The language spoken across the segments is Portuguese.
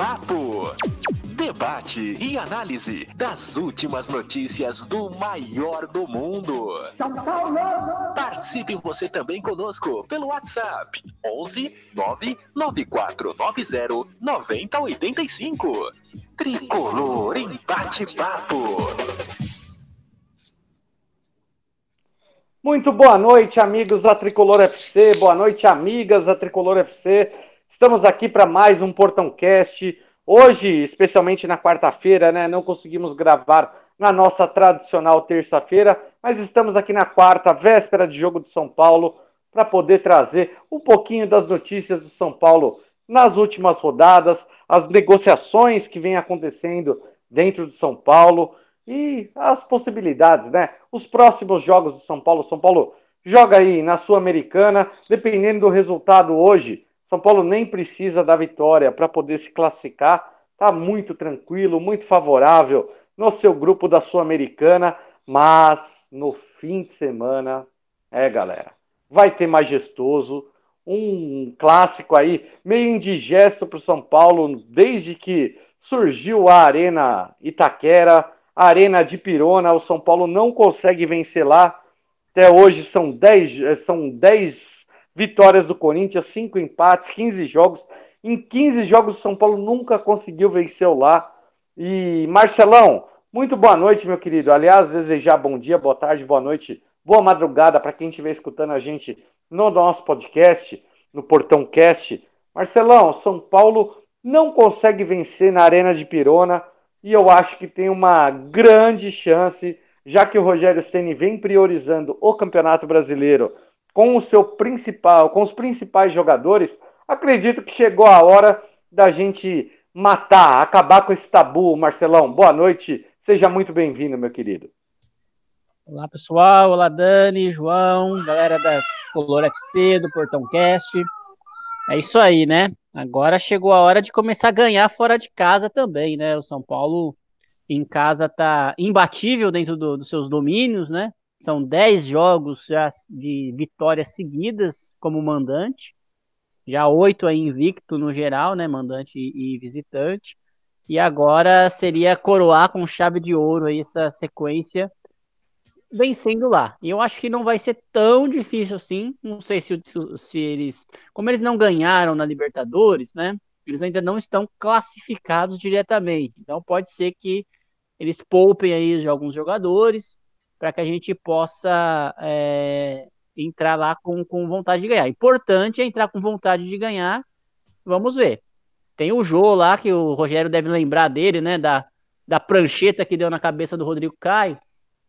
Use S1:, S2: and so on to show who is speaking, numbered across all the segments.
S1: bate-papo. Debate e análise das últimas notícias do maior do mundo.
S2: São Paulo!
S1: Participe você também conosco pelo WhatsApp 11 99490 9085. Tricolor em bate-papo.
S3: Muito boa noite, amigos da Tricolor FC. Boa noite, amigas da Tricolor FC. Estamos aqui para mais um Portão Cast. Hoje, especialmente na quarta-feira, né? Não conseguimos gravar na nossa tradicional terça-feira, mas estamos aqui na quarta, véspera de jogo de São Paulo, para poder trazer um pouquinho das notícias do São Paulo nas últimas rodadas, as negociações que vêm acontecendo dentro de São Paulo e as possibilidades, né? Os próximos jogos do São Paulo. São Paulo joga aí na Sul-Americana, dependendo do resultado hoje. São Paulo nem precisa da vitória para poder se classificar. Tá muito tranquilo, muito favorável no seu grupo da Sul-Americana, mas no fim de semana, é, galera, vai ter majestoso, um clássico aí meio indigesto para o São Paulo desde que surgiu a Arena Itaquera Arena de Pirona, o São Paulo não consegue vencer lá. Até hoje são 10, são 10 vitórias do Corinthians, 5 empates, 15 jogos. Em 15 jogos, o São Paulo nunca conseguiu vencer lá. E Marcelão, muito boa noite, meu querido. Aliás, desejar bom dia, boa tarde, boa noite, boa madrugada para quem estiver escutando a gente no nosso podcast, no Portão Cast. Marcelão, São Paulo não consegue vencer na Arena de Pirona e eu acho que tem uma grande chance, já que o Rogério Ceni vem priorizando o Campeonato Brasileiro com o seu principal, com os principais jogadores, acredito que chegou a hora da gente matar, acabar com esse tabu, Marcelão. Boa noite, seja muito bem-vindo, meu querido.
S4: Olá, pessoal. Olá, Dani, João, galera da Color FC, do Portão Cast. É isso aí, né? Agora chegou a hora de começar a ganhar fora de casa também, né? O São Paulo em casa tá imbatível dentro do, dos seus domínios, né? São 10 jogos já de vitórias seguidas como mandante. Já oito aí invicto no geral, né? Mandante e, visitante. E agora seria coroar com chave de ouro aí essa sequência vencendo lá. E eu acho que não vai ser tão difícil assim. Não sei se, se eles. Como eles não ganharam na Libertadores, né? Eles ainda não estão classificados diretamente. Então pode ser que eles poupem aí de alguns jogadores para que a gente possa é, entrar lá com, com vontade de ganhar. Importante é entrar com vontade de ganhar. Vamos ver. Tem o Jô lá, que o Rogério deve lembrar dele, né? Da, da prancheta que deu na cabeça do Rodrigo Caio.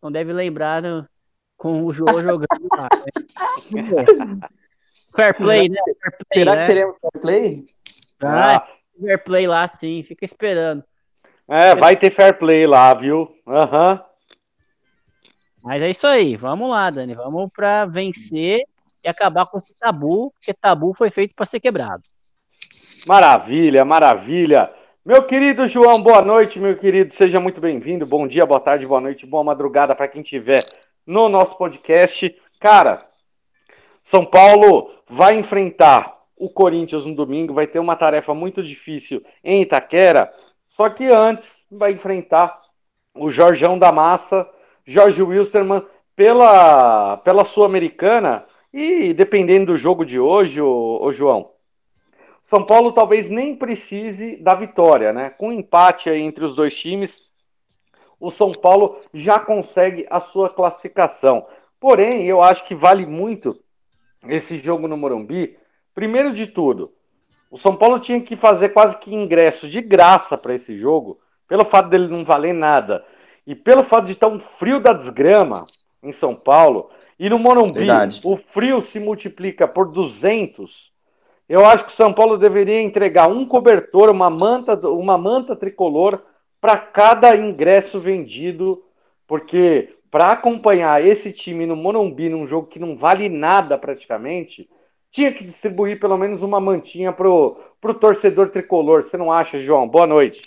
S4: Não deve lembrar no, com o jogo jogando lá. Né? Fair play, né? Fair play,
S5: Será
S4: né?
S5: que teremos fair play?
S4: Ah, fair play lá sim, fica esperando.
S3: É, vai ter fair play lá, viu? Aham. Uhum.
S4: Mas é isso aí, vamos lá, Dani. Vamos para vencer e acabar com esse tabu, porque tabu foi feito para ser quebrado.
S3: Maravilha, maravilha. Meu querido João, boa noite, meu querido. Seja muito bem-vindo. Bom dia, boa tarde, boa noite, boa madrugada para quem estiver no nosso podcast. Cara, São Paulo vai enfrentar o Corinthians no domingo, vai ter uma tarefa muito difícil em Itaquera, só que antes vai enfrentar o Jorgão da Massa, Jorge Wilstermann, pela, pela Sul-Americana, e dependendo do jogo de hoje, ô, ô João, são Paulo talvez nem precise da vitória, né? Com empate entre os dois times, o São Paulo já consegue a sua classificação. Porém, eu acho que vale muito esse jogo no Morumbi. Primeiro de tudo, o São Paulo tinha que fazer quase que ingresso de graça para esse jogo, pelo fato dele não valer nada e pelo fato de estar um frio da desgrama em São Paulo. E no Morumbi, Verdade. o frio se multiplica por 200 eu acho que o São Paulo deveria entregar um cobertor, uma manta, uma manta tricolor para cada ingresso vendido, porque para acompanhar esse time no Morumbi, num jogo que não vale nada praticamente, tinha que distribuir pelo menos uma mantinha pro, pro torcedor tricolor. Você não acha, João? Boa noite.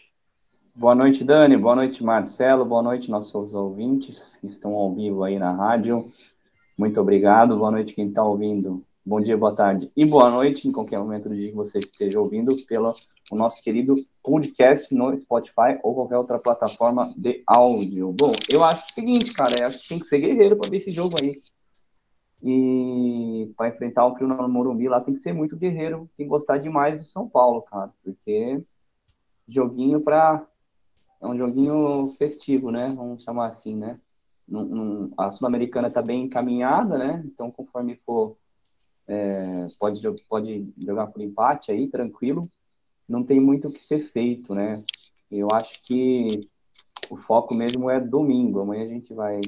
S2: Boa noite, Dani. Boa noite, Marcelo. Boa noite, nossos ouvintes que estão ao vivo aí na rádio. Muito obrigado. Boa noite, quem está ouvindo. Bom dia, boa tarde e boa noite, em qualquer momento do dia que você esteja ouvindo, pelo o nosso querido podcast no Spotify ou qualquer outra plataforma de áudio. Bom, eu acho o seguinte, cara, acho que tem que ser guerreiro para ver esse jogo aí. E para enfrentar o Frio no Morumbi lá tem que ser muito guerreiro, tem que gostar demais do São Paulo, cara, porque joguinho para é um joguinho festivo, né? Vamos chamar assim, né? Num, num, a Sul-Americana está bem encaminhada, né? Então, conforme for, é, pode, pode jogar por empate aí, tranquilo. Não tem muito o que ser feito, né? Eu acho que o foco mesmo é domingo. Amanhã a gente vai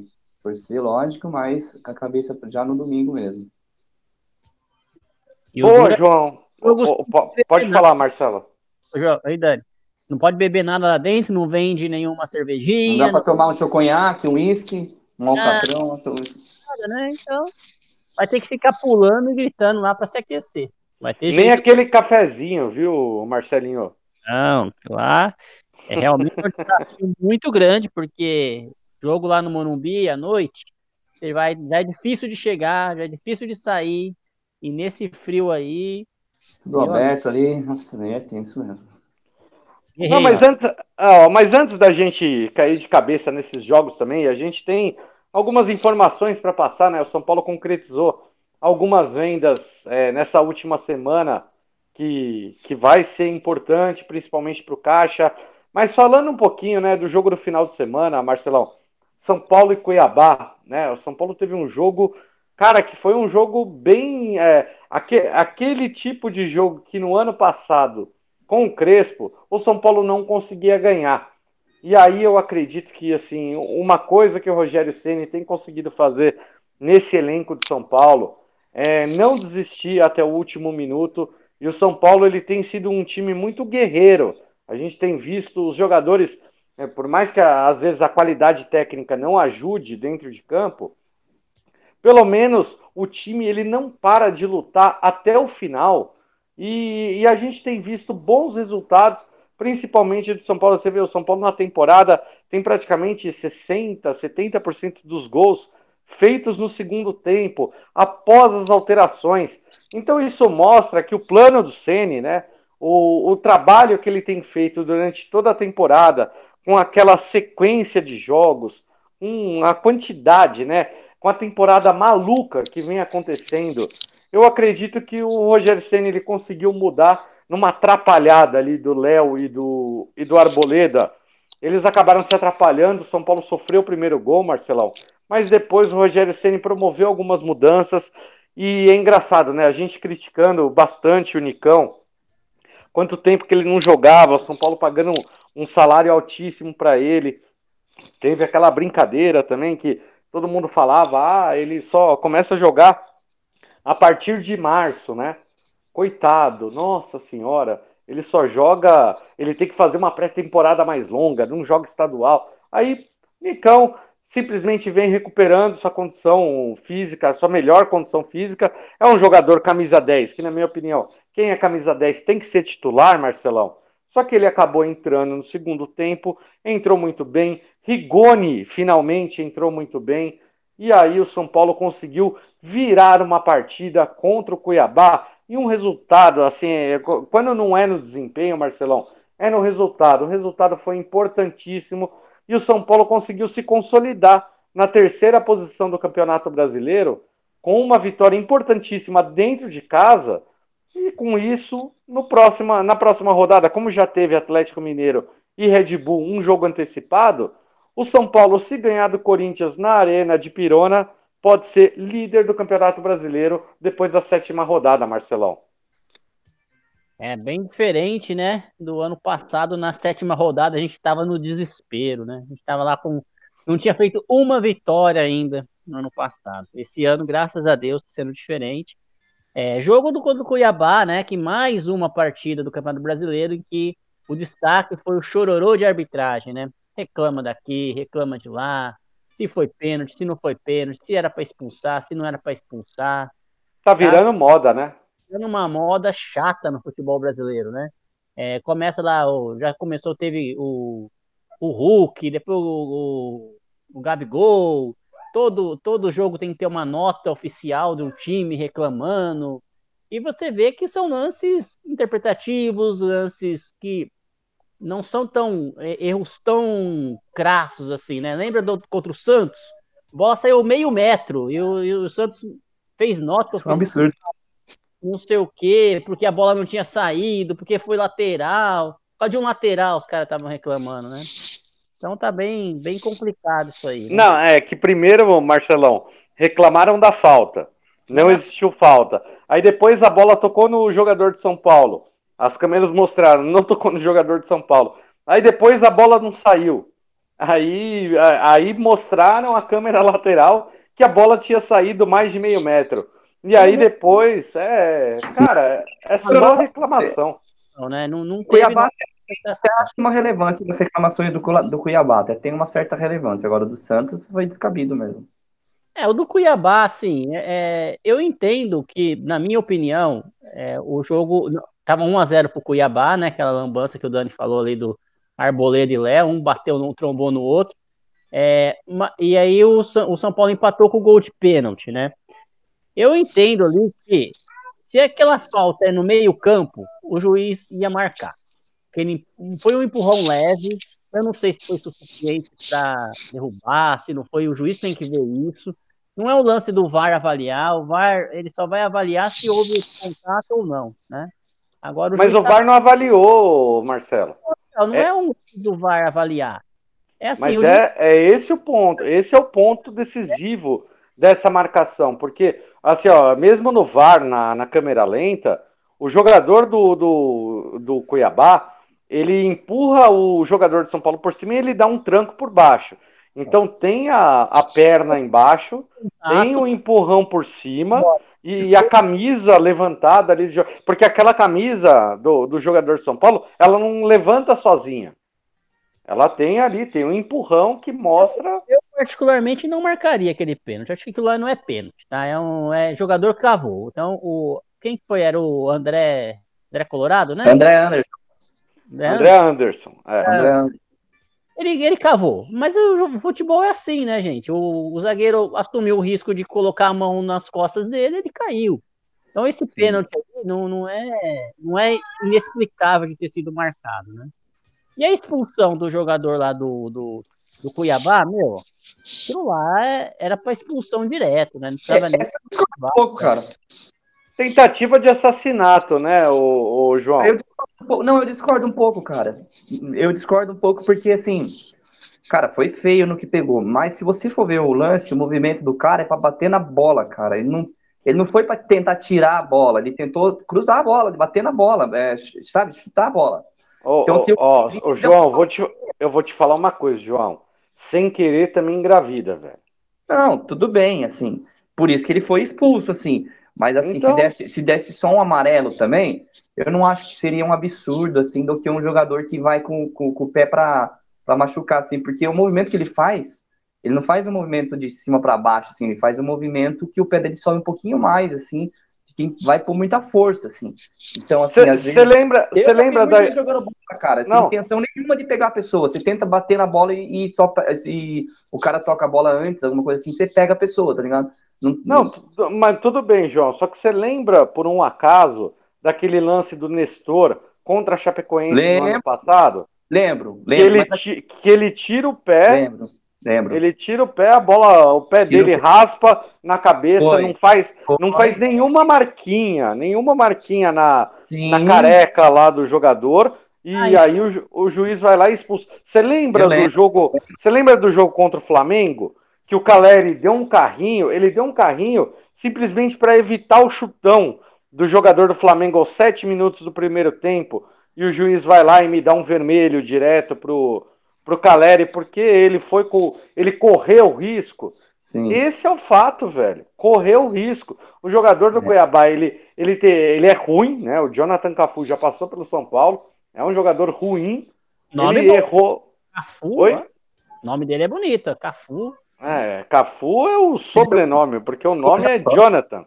S2: torcer, lógico, mas com a cabeça já no domingo mesmo.
S3: Ô, João, pode falar, Marcelo.
S4: João, aí, Dani. Não pode beber nada lá dentro, não vende nenhuma cervejinha.
S2: Não dá para tomar um choconhaque, um uísque, um alcatrão. Ah,
S4: nada, né? Então, vai ter que ficar pulando e gritando lá para se aquecer. Vai ter
S3: Nem jeito. aquele cafezinho, viu, Marcelinho?
S4: Não, lá é realmente um desafio muito grande, porque jogo lá no Morumbi à noite, ele vai, já é difícil de chegar, já é difícil de sair, e nesse frio aí.
S2: Tudo aberto ali, nossa, é tenso mesmo.
S3: Não, mas antes, ó, mas antes da gente cair de cabeça nesses jogos também, a gente tem algumas informações para passar, né? O São Paulo concretizou algumas vendas é, nessa última semana que, que vai ser importante, principalmente para o Caixa. Mas falando um pouquinho né, do jogo do final de semana, Marcelão, São Paulo e Cuiabá, né? O São Paulo teve um jogo, cara, que foi um jogo bem. É, aquele, aquele tipo de jogo que no ano passado com o Crespo, o São Paulo não conseguia ganhar. E aí eu acredito que assim, uma coisa que o Rogério Ceni tem conseguido fazer nesse elenco de São Paulo é não desistir até o último minuto. E o São Paulo ele tem sido um time muito guerreiro. A gente tem visto os jogadores, é, por mais que às vezes a qualidade técnica não ajude dentro de campo, pelo menos o time ele não para de lutar até o final e, e, a gente tem visto bons resultados, principalmente do São Paulo. Você vê, o São Paulo na temporada tem praticamente 60%, 70% dos gols feitos no segundo tempo, após as alterações. Então isso mostra que o plano do Ceni, né, o, o trabalho que ele tem feito durante toda a temporada, com aquela sequência de jogos, com a quantidade, né, com a temporada maluca que vem acontecendo, eu acredito que o Roger Senna ele conseguiu mudar numa atrapalhada ali do Léo e do, e do Arboleda. Eles acabaram se atrapalhando, o São Paulo sofreu o primeiro gol, Marcelão, mas depois o Rogério Ceni promoveu algumas mudanças e é engraçado, né? A gente criticando bastante o Nicão, quanto tempo que ele não jogava, São Paulo pagando um, um salário altíssimo para ele. Teve aquela brincadeira também que todo mundo falava, ah, ele só começa a jogar a partir de março, né? Coitado, nossa senhora, ele só joga, ele tem que fazer uma pré-temporada mais longa, não joga estadual. Aí, Nicão simplesmente vem recuperando sua condição física, sua melhor condição física. É um jogador camisa 10, que na minha opinião, quem é camisa 10 tem que ser titular, Marcelão. Só que ele acabou entrando no segundo tempo, entrou muito bem. Rigoni finalmente entrou muito bem. E aí o São Paulo conseguiu virar uma partida contra o Cuiabá e um resultado, assim, é, quando não é no desempenho, Marcelão, é no resultado. O resultado foi importantíssimo e o São Paulo conseguiu se consolidar na terceira posição do Campeonato Brasileiro com uma vitória importantíssima dentro de casa. E com isso, no próxima, na próxima rodada, como já teve Atlético Mineiro e Red Bull um jogo antecipado, o São Paulo, se ganhar do Corinthians na Arena de Pirona, pode ser líder do Campeonato Brasileiro depois da sétima rodada, Marcelão.
S4: É bem diferente, né? Do ano passado, na sétima rodada, a gente estava no desespero, né? A gente estava lá com. Não tinha feito uma vitória ainda no ano passado. Esse ano, graças a Deus, tá sendo diferente. É, jogo do Cuiabá, né? Que mais uma partida do Campeonato Brasileiro em que o destaque foi o chororô de arbitragem, né? Reclama daqui, reclama de lá, se foi pênalti, se não foi pênalti, se era para expulsar, se não era para expulsar.
S3: Tá virando moda, né?
S4: Virando uma moda chata no futebol brasileiro, né? É, começa lá, já começou, teve o, o Hulk, depois o, o, o Gabigol. Todo, todo jogo tem que ter uma nota oficial de um time reclamando. E você vê que são lances interpretativos, lances que não são tão é, erros tão crassos assim, né? Lembra do contra o Santos? A bola saiu meio metro e o, e o Santos fez nota
S2: Isso é um absurdo.
S4: não sei o quê, porque a bola não tinha saído, porque foi lateral. Por causa de um lateral os caras estavam reclamando, né? Então tá bem, bem complicado isso aí. né?
S3: Não, é que primeiro, Marcelão, reclamaram da falta. Não existiu falta. Aí depois a bola tocou no jogador de São Paulo. As câmeras mostraram, não tocou no jogador de São Paulo. Aí depois a bola não saiu. Aí, aí mostraram a câmera lateral que a bola tinha saído mais de meio metro. E aí depois, é, cara, é só reclamação.
S4: Não, né? Não, não teve
S2: Cuiabá até acho uma relevância das reclamações do, do Cuiabá, até tem uma certa relevância. Agora, do Santos foi descabido mesmo.
S4: É, o do Cuiabá, assim, é, é, eu entendo que, na minha opinião, é, o jogo tava 1x0 pro Cuiabá, né? Aquela lambança que o Dani falou ali do Arboleda e Léo, um bateu num, trombou no outro. É, e aí o, o São Paulo empatou com o gol de pênalti, né? Eu entendo ali que se aquela falta é no meio-campo, o juiz ia marcar. Ele foi um empurrão leve. Eu não sei se foi suficiente para derrubar, se não foi, o juiz tem que ver isso. Não é o lance do VAR avaliar, o VAR ele só vai avaliar se houve contato ou não, né? Agora
S3: Mas
S4: juiz
S3: o VAR não avaliou, Marcelo.
S4: tá- não
S3: é-
S4: é um do VAR avaliar. É assim,
S3: Mas
S4: o
S3: é, é esse o ponto. Esse é o ponto decisivo dessa marcação. Porque, assim, ó, mesmo no VAR, na, na câmera lenta, o jogador do, do, do Cuiabá, ele empurra o jogador de São Paulo por cima e ele dá um tranco por baixo. Então tem a, a perna embaixo, tem o empurrão por cima e a camisa levantada ali. Porque aquela camisa do, do jogador de São Paulo, ela não levanta sozinha. Ela tem ali, tem um empurrão que mostra.
S4: Eu particularmente não marcaria aquele pênalti. Acho que aquilo lá não é pênalti, tá? É um é jogador cravou. Então, o quem que foi? Era o André André Colorado, né?
S2: André Anderson.
S4: Né?
S3: André Anderson. é.
S2: André Anderson.
S4: Ele, ele cavou. Mas o futebol é assim, né, gente? O, o zagueiro assumiu o risco de colocar a mão nas costas dele, ele caiu. Então esse pênalti aí não, não, é, não é inexplicável de ter sido marcado, né? E a expulsão do jogador lá do, do, do Cuiabá, meu, aquilo lá é- era para expulsão direto, né? Não precisava nem.
S2: Essa eu discordo um pouco, cara.
S3: Tentativa de assassinato, né, o, o João?
S2: Eu um Não, eu discordo um pouco, cara. Eu discordo um pouco porque, assim, cara, foi feio no que pegou. Mas se você for ver o lance, o movimento do cara é pra bater na bola, cara. Ele não, ele não foi pra tentar tirar a bola, ele tentou cruzar a bola, bater na bola, é, sabe? Chutar a bola.
S3: Ô,
S2: Então,
S3: ó, ô, João, vou te, eu vou te falar uma coisa, João. Sem querer também engravida, velho.
S2: Não, tudo bem, assim. Por isso que ele foi expulso, assim. Mas assim,
S3: Então-
S2: se, desse, se desse só um amarelo também, eu não acho que seria um absurdo, assim, do que um jogador que vai com, com, com o pé pra, pra machucar, assim, porque o movimento que ele faz, ele não faz um movimento de cima pra baixo, assim, ele faz um movimento que o pé dele sobe um pouquinho mais, assim, de quem vai por muita força, assim. Então, assim, às
S3: Você
S2: vezes.
S3: lembra,
S2: Eu
S3: cê
S2: já vi
S3: lembra da.
S2: jogando bola, cara, sem
S3: Não.
S2: intenção nenhuma de pegar a pessoa. Você tenta bater na bola e, e só e o cara toca a bola antes, alguma coisa assim, você pega a pessoa, tá ligado? Não,
S3: Não, mas tudo bem, João. Só que você lembra, por um acaso, daquele lance do Nestor contra a Chapecoense no ano
S2: Lembro.
S3: passado?
S2: lembro,
S3: Que
S2: lembro,
S3: ele,
S2: mas-
S3: que ele tira o pé,
S2: lembro, lembro.
S3: ele tira o pé, a bola, o pé
S2: Tira o
S3: dele
S2: pé.
S3: raspa na cabeça,
S2: Foi.
S3: não faz, não
S2: Foi.
S3: faz nenhuma marquinha, nenhuma marquinha na,
S2: Sim.
S3: na careca lá do jogador. E
S4: Ai.
S3: aí o, o juiz vai lá e expulsa. Você lembra do
S2: lembro.
S3: jogo? Você lembra do jogo contra o Flamengo? Que o Caleri deu um carrinho, ele deu um carrinho simplesmente para evitar o chutão do jogador do Flamengo aos sete minutos do primeiro tempo. E o juiz vai lá e me dá um vermelho direto pro, pro Caleri, porque ele foi com. ele correu o risco.
S2: Sim.
S3: Esse é o fato, velho. Correu o risco. O jogador do
S2: É.
S3: Cuiabá, ele, ele, te, ele é ruim, né? O Jonathan Cafu já passou pelo São Paulo. É um jogador ruim.
S4: Nome
S3: ele
S4: bom.
S3: errou.
S4: Cafu,
S3: Oi?
S4: ó. O nome dele é bonito, é Cafu.
S3: É, Cafu é o sobrenome, porque o nome é Jonathan.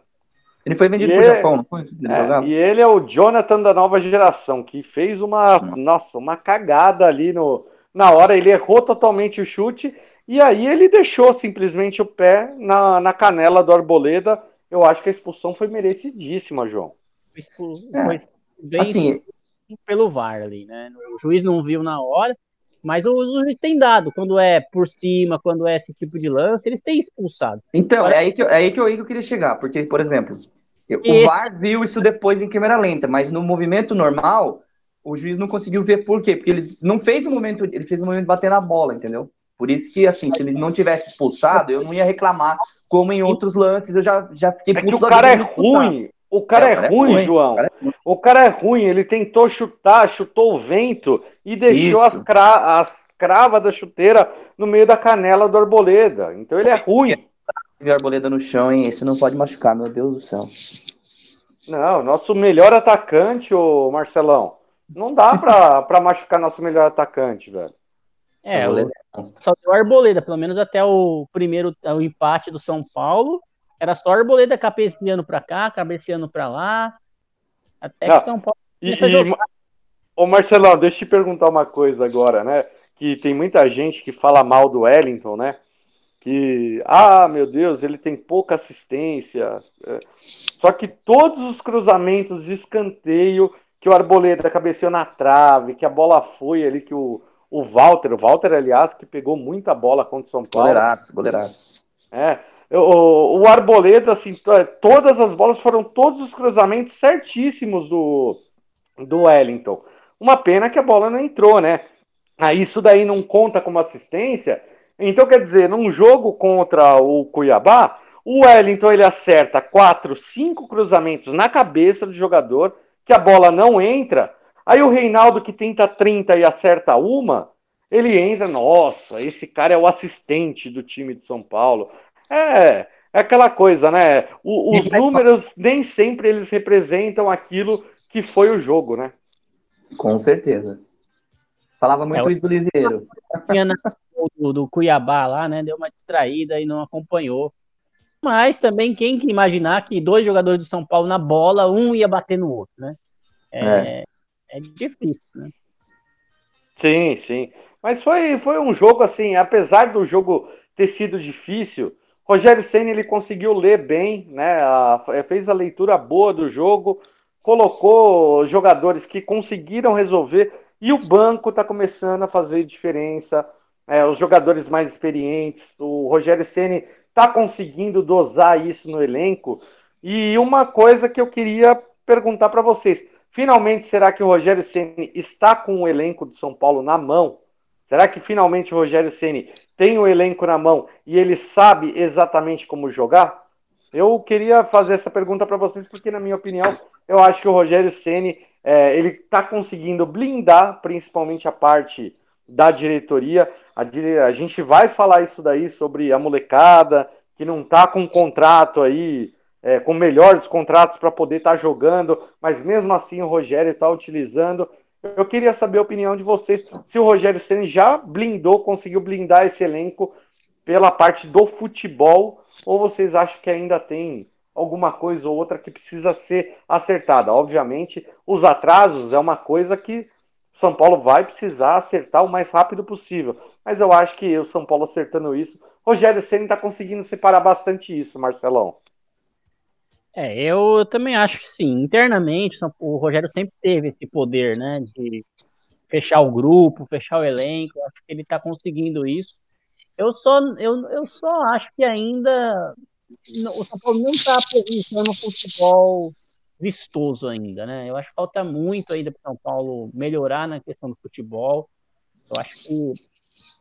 S2: Ele foi vendido
S3: E
S2: pro
S3: ele-
S2: Japão, não foi? Ele
S3: É, e ele é o Jonathan da nova geração, que fez uma, nossa, uma cagada ali no, na hora. Ele errou totalmente o chute e aí ele deixou simplesmente o pé na, na canela do Arboleda. Eu acho que a expulsão foi merecidíssima, João.
S4: Foi expul-
S2: É,
S4: foi bem
S2: Assim,
S4: pelo VAR ali, né? O juiz não viu na hora, mas o, o juiz tem dado. Quando é por cima, quando é esse tipo de lance, eles têm expulsado.
S2: Então, é aí que, eu- é aí que, eu, aí que eu queria chegar, porque, por exemplo, eu- o
S4: Esse-
S2: VAR viu isso depois em câmera lenta, mas no movimento normal, o juiz não conseguiu ver por quê? Porque ele não fez o momento, ele fez o momento de bater na bola, entendeu? Por isso que, assim, se ele não tivesse expulsado, eu não ia reclamar, como em outros lances, eu já, já fiquei
S3: É que o cara é ruim. O cara
S2: É,
S3: é,
S2: o cara é
S3: ruim,
S2: ruim,
S3: João.
S2: o cara é ruim.
S3: O cara é ruim. Ele tentou chutar, chutou o vento e deixou as, cra as cravas da chuteira no meio da canela do Arboleda. Então ele é ruim.
S2: A arboleda no chão, hein? Esse não pode machucar, meu Deus do céu.
S3: Não, nosso melhor atacante, ô Marcelão. Não dá pra, pra machucar nosso melhor atacante, velho.
S4: É,
S2: arboleda é.
S4: Só deu Arboleda, pelo menos até o primeiro o empate do São Paulo. Era só Arboleda cabeceando pra cá, cabeceando pra lá. Até que São Paulo
S3: E, e, ô Marcelão, deixa eu te perguntar uma coisa agora, né? Que tem muita gente que fala mal do Wellington, né? Que, ah, meu Deus, ele tem pouca assistência. É. Só que todos os cruzamentos de escanteio que o Arboleda cabeceou na trave, que a bola foi ali, que o, o Walter, o Walter, aliás, que pegou muita bola contra o São Paulo.
S2: Goleiraço, goleiraço.
S3: É, o, o Arboleda, assim, to- todas as bolas foram todos os cruzamentos certíssimos do, do Wellington. Uma pena que a bola não entrou, né? Aí isso daí não conta como assistência. Então, quer dizer, num jogo contra o Cuiabá, o Wellington ele acerta quatro, cinco cruzamentos na cabeça do jogador, que a bola não entra. Aí o Reinaldo, que tenta 30 e acerta uma, ele entra, nossa, esse cara é o assistente do time de São Paulo. É, é aquela coisa, né? O- os números nem sempre eles representam aquilo que foi o jogo, né?
S2: Com certeza. Falava muito
S4: É, o-
S2: isso do Liseiro.
S4: do, do Cuiabá lá, né? Deu uma distraída e não acompanhou. Mas também quem que imaginar que dois jogadores do São Paulo na bola, um ia bater no outro, né? É, é difícil, né?
S3: Sim, sim. Mas foi, foi um jogo assim, apesar do jogo ter sido difícil, Rogério Ceni ele conseguiu ler bem, né? a- fez a leitura boa do jogo, colocou jogadores que conseguiram resolver e o banco está começando a fazer diferença. é, os jogadores mais experientes, o Rogério Ceni está conseguindo dosar isso no elenco. E uma coisa que eu queria perguntar para vocês: finalmente será que o Rogério Ceni está com o elenco de São Paulo na mão? Será que finalmente o Rogério Ceni tem o elenco na mão e ele sabe exatamente como jogar? Eu queria fazer essa pergunta para vocês porque, na minha opinião, eu acho que o Rogério Ceni é, ele está conseguindo blindar, principalmente a parte da diretoria. A, dire- a gente vai falar isso daí sobre a molecada que não está com contrato aí, é, com melhores contratos para poder estar jogando, mas mesmo assim o Rogério está utilizando. Eu queria saber a opinião de vocês, se o Rogério Ceni já blindou, conseguiu blindar esse elenco pela parte do futebol, ou vocês acham que ainda tem alguma coisa ou outra que precisa ser acertada? Obviamente, os atrasos é uma coisa que São Paulo vai precisar acertar o mais rápido possível. Mas eu acho que o São Paulo acertando isso, Rogério Ceni está conseguindo separar bastante isso, Marcelão.
S4: É, eu também acho que sim. Internamente, o Rogério sempre teve esse poder, né, de fechar o grupo, fechar o elenco. Acho que ele está conseguindo isso. Eu só, eu, eu só acho que ainda o São Paulo não está apresentando futebol vistoso ainda, né? Eu acho que falta muito ainda para o São Paulo melhorar na questão do futebol. Eu acho que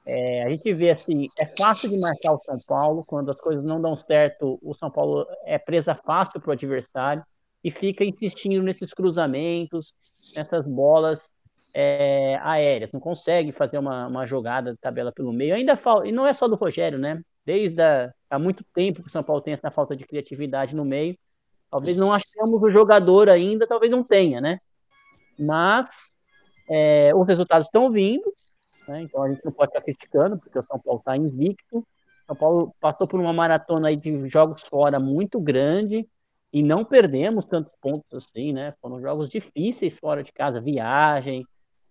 S4: é, a gente vê assim, é fácil de marcar o São Paulo quando as coisas não dão certo. O São Paulo é presa fácil para o adversário e fica insistindo nesses cruzamentos, nessas bolas é, aéreas. Não consegue fazer uma, uma jogada de tabela pelo meio. Ainda falta, e não é só do Rogério, né? Desde a, há muito tempo que o São Paulo tem essa falta de criatividade no meio. Talvez não achemos o jogador ainda, talvez não tenha, né? Mas é, os resultados estão vindo, né? Então a gente não pode estar criticando, porque o São Paulo está invicto. São Paulo passou por uma maratona aí de jogos fora muito grande e não perdemos tantos pontos assim, né? Foram jogos difíceis fora de casa, viagem.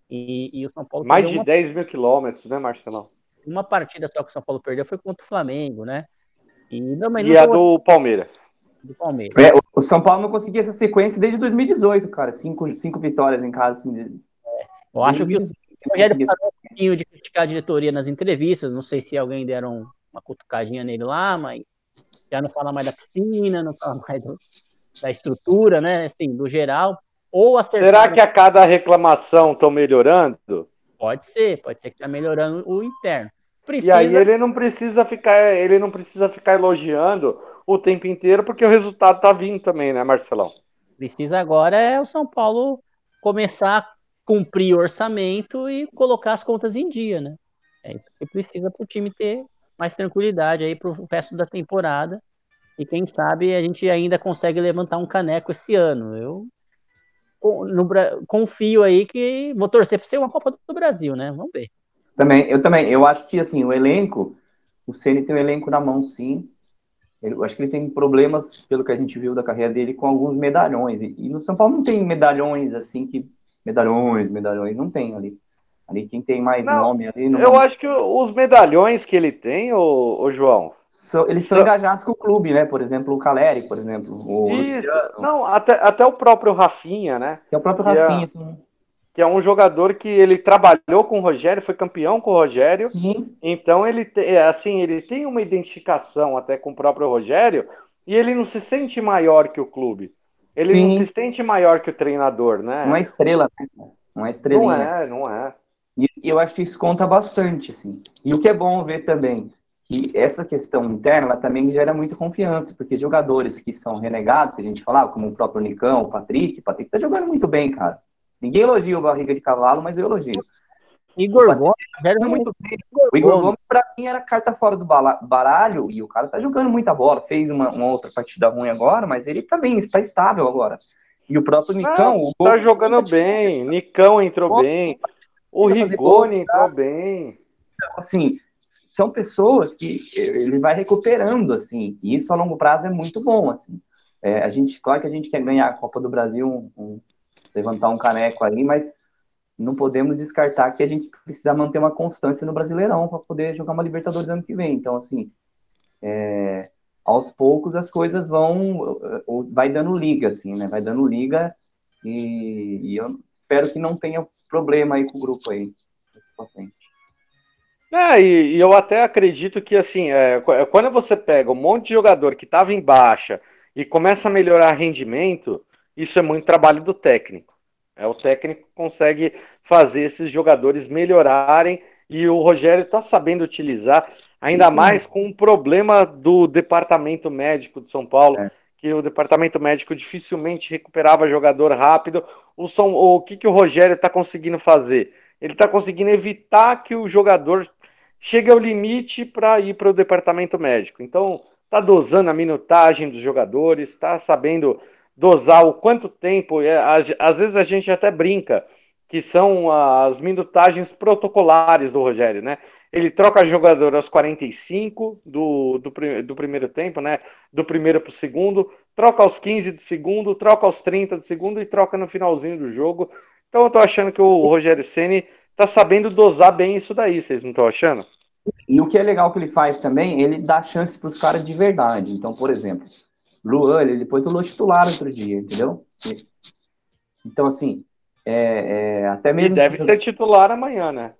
S4: E, e o São Paulo.
S3: Mais de uma... 10 mil quilômetros, né, Marcelão?
S4: Uma partida só que o São Paulo perdeu foi contra o Flamengo, né?
S3: E, não, e a do Palmeiras.
S2: Do Palmeiras. É, o São Paulo não conseguia essa sequência desde 2018, cara. Cinco, cinco vitórias em casa. Assim,
S4: é, eu acho que o Rogério parou um pouquinho de criticar a diretoria nas entrevistas. Não sei se alguém deram uma cutucadinha nele lá, mas já não fala mais da piscina, não fala mais do, da estrutura, né? Assim, do geral. Ou
S3: acertar... Será que a cada reclamação estão melhorando?
S4: Pode ser, pode ser que está melhorando o interno.
S3: Precisa... E aí ele não precisa ficar, ele não precisa ficar elogiando o tempo inteiro, porque o resultado está vindo também, né, Marcelão?
S4: Precisa agora é o São Paulo começar a cumprir o orçamento e colocar as contas em dia, né? É isso que precisa para o time ter mais tranquilidade aí para o resto da temporada. E quem sabe a gente ainda consegue levantar um caneco esse ano. Eu no, confio aí que vou torcer para ser uma Copa do Brasil, né? Vamos ver.
S2: Também, eu também. Eu acho que assim o elenco, o Ceni tem o elenco na mão, sim. Eu acho que ele tem problemas, pelo que a gente viu da carreira dele, com alguns medalhões. E, e no São Paulo não tem medalhões assim que medalhões, medalhões não tem ali. Ali quem tem mais não, nome ali.
S3: Não... Eu acho que os medalhões que ele tem, o, o João.
S2: São, eles são, são engajados com o clube, né? Por exemplo, o Caleri, por exemplo. O
S3: Isso. Não, até, até o próprio Rafinha, né?
S2: Que é o próprio que é Rafinha, é, sim.
S3: Que é um jogador que ele trabalhou com o Rogério, foi campeão com o Rogério. Sim. Então ele tem, assim, ele tem uma identificação até com o próprio Rogério e ele não se sente maior que o clube. Ele sim. não se sente maior que o treinador, né?
S2: É estrela, né? Não é estrelinha.
S3: Não é, não é.
S2: E eu acho que isso conta bastante, assim. E o que é bom ver também, que essa questão interna, ela também gera muita confiança, porque jogadores que são renegados, que a gente falava, como o próprio Nicão, o Patrick, o Patrick tá jogando muito bem, cara. Ninguém elogia o barriga de cavalo, mas eu elogio.
S4: Igor Gomes, tá muito bem.
S2: O Igor Gomes, pra mim, era carta fora do baralho, e o cara tá jogando muita bola. Fez uma, uma outra partida ruim agora, mas ele tá bem, está estável agora. E o próprio Nicão.
S3: Ah, tá jogando bem, Nicão entrou bem. O Rigoni entrou bem.
S2: Então, assim, são pessoas que ele vai recuperando, assim, e isso a longo prazo é muito bom, assim. É, a gente, claro que a gente quer ganhar a Copa do Brasil, um, um, levantar um caneco ali, mas não podemos descartar que a gente precisa manter uma constância no Brasileirão para poder jogar uma Libertadores ano que vem. Então, assim, é, aos poucos as coisas vão, vai dando liga, assim, né? Vai dando liga e, e eu espero que não tenha problema aí com o grupo aí.
S3: É, e, e eu até acredito que, assim, é, é, quando você pega um monte de jogador que estava em baixa e começa a melhorar rendimento, isso é muito trabalho do técnico. É, o técnico consegue fazer esses jogadores melhorarem e o Rogério está sabendo utilizar, ainda mais com o problema do departamento médico de São Paulo, é. que o departamento médico dificilmente recuperava jogador rápido o, São, o que, que o Rogério está conseguindo fazer? Ele está conseguindo evitar que o jogador chegue ao limite para ir para o departamento médico. Então, está dosando a minutagem dos jogadores, está sabendo dosar o quanto tempo. É, às, vezes a gente até brinca que são as minutagens protocolares do Rogério, né? Ele troca jogador aos 45 do, do, do primeiro tempo, né? Do primeiro para o segundo, troca aos 15 do segundo, troca aos 30 do segundo e troca no finalzinho do jogo. Então eu tô achando que o Rogério Ceni tá sabendo dosar bem isso daí, vocês não estão achando?
S2: E o que é legal que ele faz também, ele dá chance para os caras de verdade. Então, por exemplo, Luan, ele depois o titular outro dia, entendeu? Então, assim, é, é, até mesmo.
S3: E deve ser titular amanhã, né?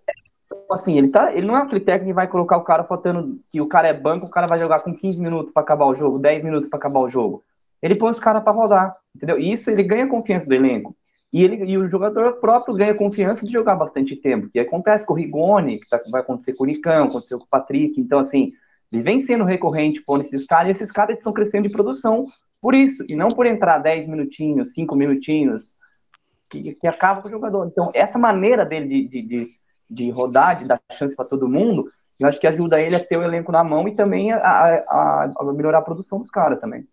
S2: assim, ele, tá, ele não é aquele técnico que vai colocar o cara faltando que o cara é banco, o cara vai jogar com 15 minutos para acabar o jogo, 10 minutos para acabar o jogo. Ele põe os caras para rodar, entendeu? E isso ele ganha confiança do elenco. E, ele, e o jogador próprio ganha confiança de jogar bastante tempo, que acontece com o Rigoni, que tá, vai acontecer com o Nicão, aconteceu com o Patrick. Então, assim, ele vem sendo recorrente pondo esses caras, e esses caras estão crescendo de produção por isso, e não por entrar 10 minutinhos, 5 minutinhos, que, que acaba com o jogador. Então, essa maneira dele de, de, de de rodar, de dar chance para todo mundo, eu acho que ajuda ele a ter o elenco na mão e também a, a, a melhorar a produção dos caras também.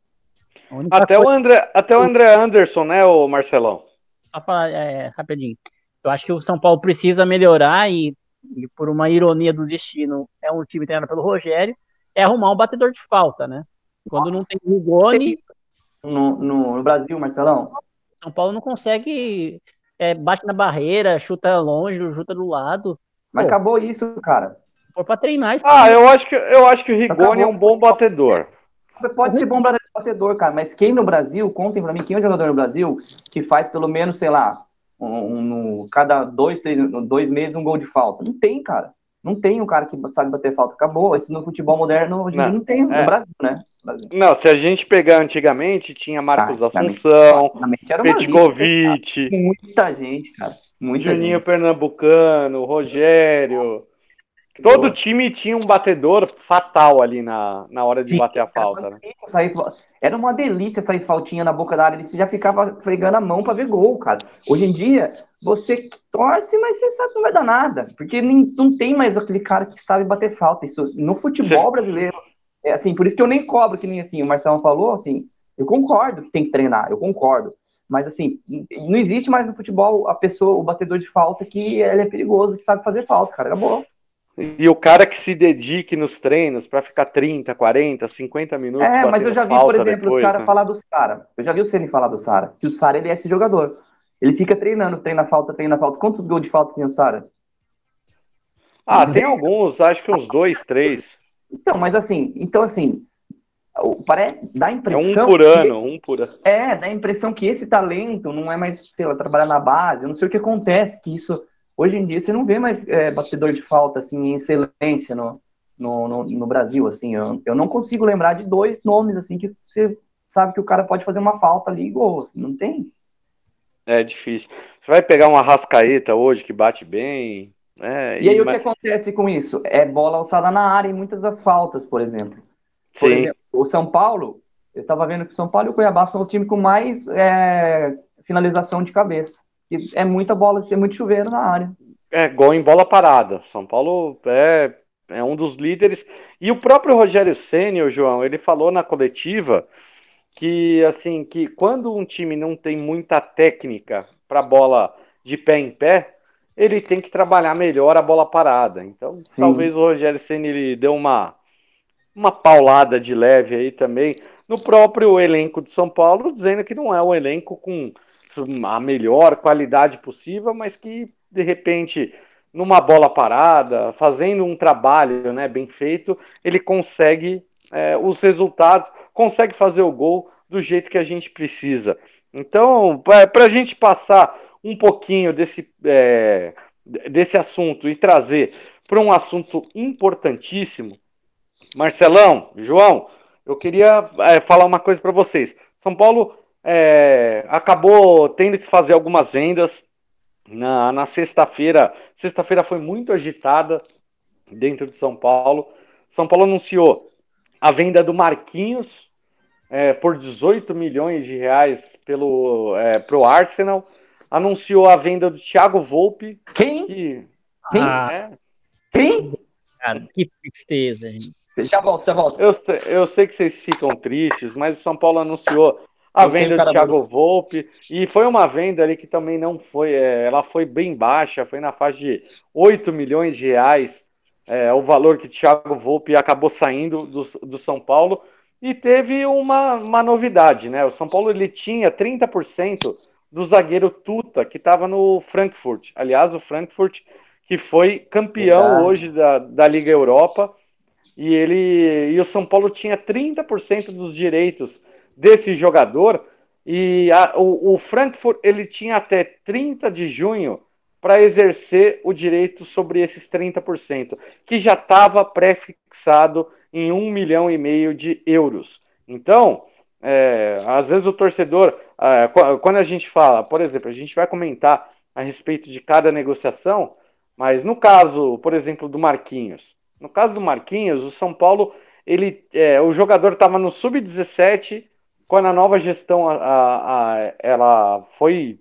S3: Até o, André, até o André Anderson, né, o Marcelão?
S4: É, rapidinho. Eu acho que o São Paulo precisa melhorar e, e, por uma ironia do destino, é um time treinado pelo Rogério. É arrumar um batedor de falta, né? Quando Nossa. não tem Rigoni.
S2: No, no, no, Brasil, Marcelão?
S4: São Paulo não consegue. É, bate na barreira, chuta longe, chuta do lado.
S2: Mas Pô, acabou isso, cara.
S4: Foi pra treinar.
S3: Ah, eu acho que, eu acho que o Rigoni é um bom batedor.
S2: Pode ser bom batedor, cara, mas quem no Brasil, contem pra mim, quem é o jogador no Brasil que faz pelo menos, sei lá, um, um, cada dois, três, dois meses um gol de falta? Não tem, cara. Não tem um cara que sabe bater falta. Acabou. Isso no futebol moderno hoje não, não tem no é. Brasil, né? Brasil.
S3: Não, se a gente pegar antigamente, tinha Marcos ah, Assunção, Petkovic.
S2: Muita gente, cara. Muita
S3: Juninho gente. Pernambucano, Rogério. Todo time tinha um batedor fatal ali na, na hora de Sim, bater a falta. Né?
S2: Sair, era uma delícia sair faltinha na boca da área. Você já ficava esfregando a mão para ver gol, cara. Hoje em dia, você torce, mas você sabe que não vai dar nada. Porque nem, não tem mais aquele cara que sabe bater falta. Isso no futebol Sim. brasileiro. É assim, por isso que eu nem cobro, que nem assim, o Marcelo falou, assim, eu concordo que tem que treinar, eu concordo. Mas assim, não existe mais no futebol a pessoa, o batedor de falta que ele é perigoso, que sabe fazer falta, cara. Acabou.
S3: E o cara que se dedique nos treinos para ficar 30, 40, 50 minutos.
S2: É, mas eu já vi, por exemplo, depois, os caras né? falar do Sara. Eu já vi o Ceni falar do Sara. Que o Sara ele é esse jogador. Ele fica treinando, treina falta, treina falta. Quantos gols de falta tem o Sara?
S3: Ah, tem alguns, acho que uns dois, três.
S2: Então, mas assim, então assim, parece, dá a impressão.
S3: É um por ano, um por ano.
S2: É, dá a impressão que esse talento não é mais, sei lá, trabalhar na base. Eu não sei o que acontece, que isso Hoje em dia você não vê mais é, batedor de falta assim em excelência no, no, no, no Brasil, assim. Eu, eu, não consigo lembrar de dois nomes assim que você sabe que o cara pode fazer uma falta ali e gol, assim, não tem.
S3: É difícil. Você vai pegar uma rascaeta hoje que bate bem. Né,
S2: e, e aí mas... o que acontece com isso? É bola alçada na área em muitas das faltas, por exemplo. Por Sim. Exemplo, o São Paulo, eu estava vendo que o São Paulo e o Cuiabá são os times com mais é, finalização de cabeça é muita bola, é muito chuveiro na área.
S3: É, gol em bola parada. São Paulo é, é um dos líderes. E o próprio Rogério Sênior, João, ele falou na coletiva que assim que quando um time não tem muita técnica para bola de pé em pé, ele tem que trabalhar melhor a bola parada. Então, Sim. talvez o Rogério Ceni ele deu uma uma paulada de leve aí também no próprio elenco de São Paulo, dizendo que não é um elenco com a melhor qualidade possível, mas que de repente numa bola parada, fazendo um trabalho né, bem feito, ele consegue é, os resultados, consegue fazer o gol do jeito que a gente precisa. Então, para a gente passar um pouquinho desse, é, desse assunto e trazer para um assunto importantíssimo, Marcelão, João, eu queria é, falar uma coisa para vocês. São Paulo é, acabou tendo que fazer algumas vendas na, na sexta-feira. Sexta-feira foi muito agitada dentro de São Paulo. São Paulo anunciou a venda do Marquinhos é, por 18 milhões de reais pelo é, pro Arsenal. Anunciou a venda do Thiago Volpe.
S2: Quem?
S3: Que,
S2: Quem? Ah, é, Quem?
S4: Cara, que tristeza, gente.
S2: Já volto, já volto.
S3: Eu, eu sei que vocês ficam tristes, mas o São Paulo anunciou a venda do Thiago Volpe, e foi uma venda ali que também não foi, é, ela foi bem baixa, foi na faixa de 8 milhões de reais, é, o valor que Thiago Volpe acabou saindo do, do São Paulo, e teve uma, uma novidade, né? O São Paulo ele tinha 30% do zagueiro Tuta, que estava no Frankfurt. Aliás, o Frankfurt que foi campeão Verdade. hoje da, da Liga Europa, e ele e o São Paulo tinha 30% dos direitos desse jogador. E a, o, o, Frankfurt ele tinha até 30 de junho para exercer o direito sobre esses 30%, que já estava pré-fixado em um milhão e meio de euros. Então, é, às vezes o torcedor, é, quando a gente fala, por exemplo, a gente vai comentar a respeito de cada negociação, mas no caso, por exemplo, do Marquinhos, no caso do Marquinhos, o São Paulo, ele, é, o jogador estava no sub-17 quando a nova gestão a, a, a, ela foi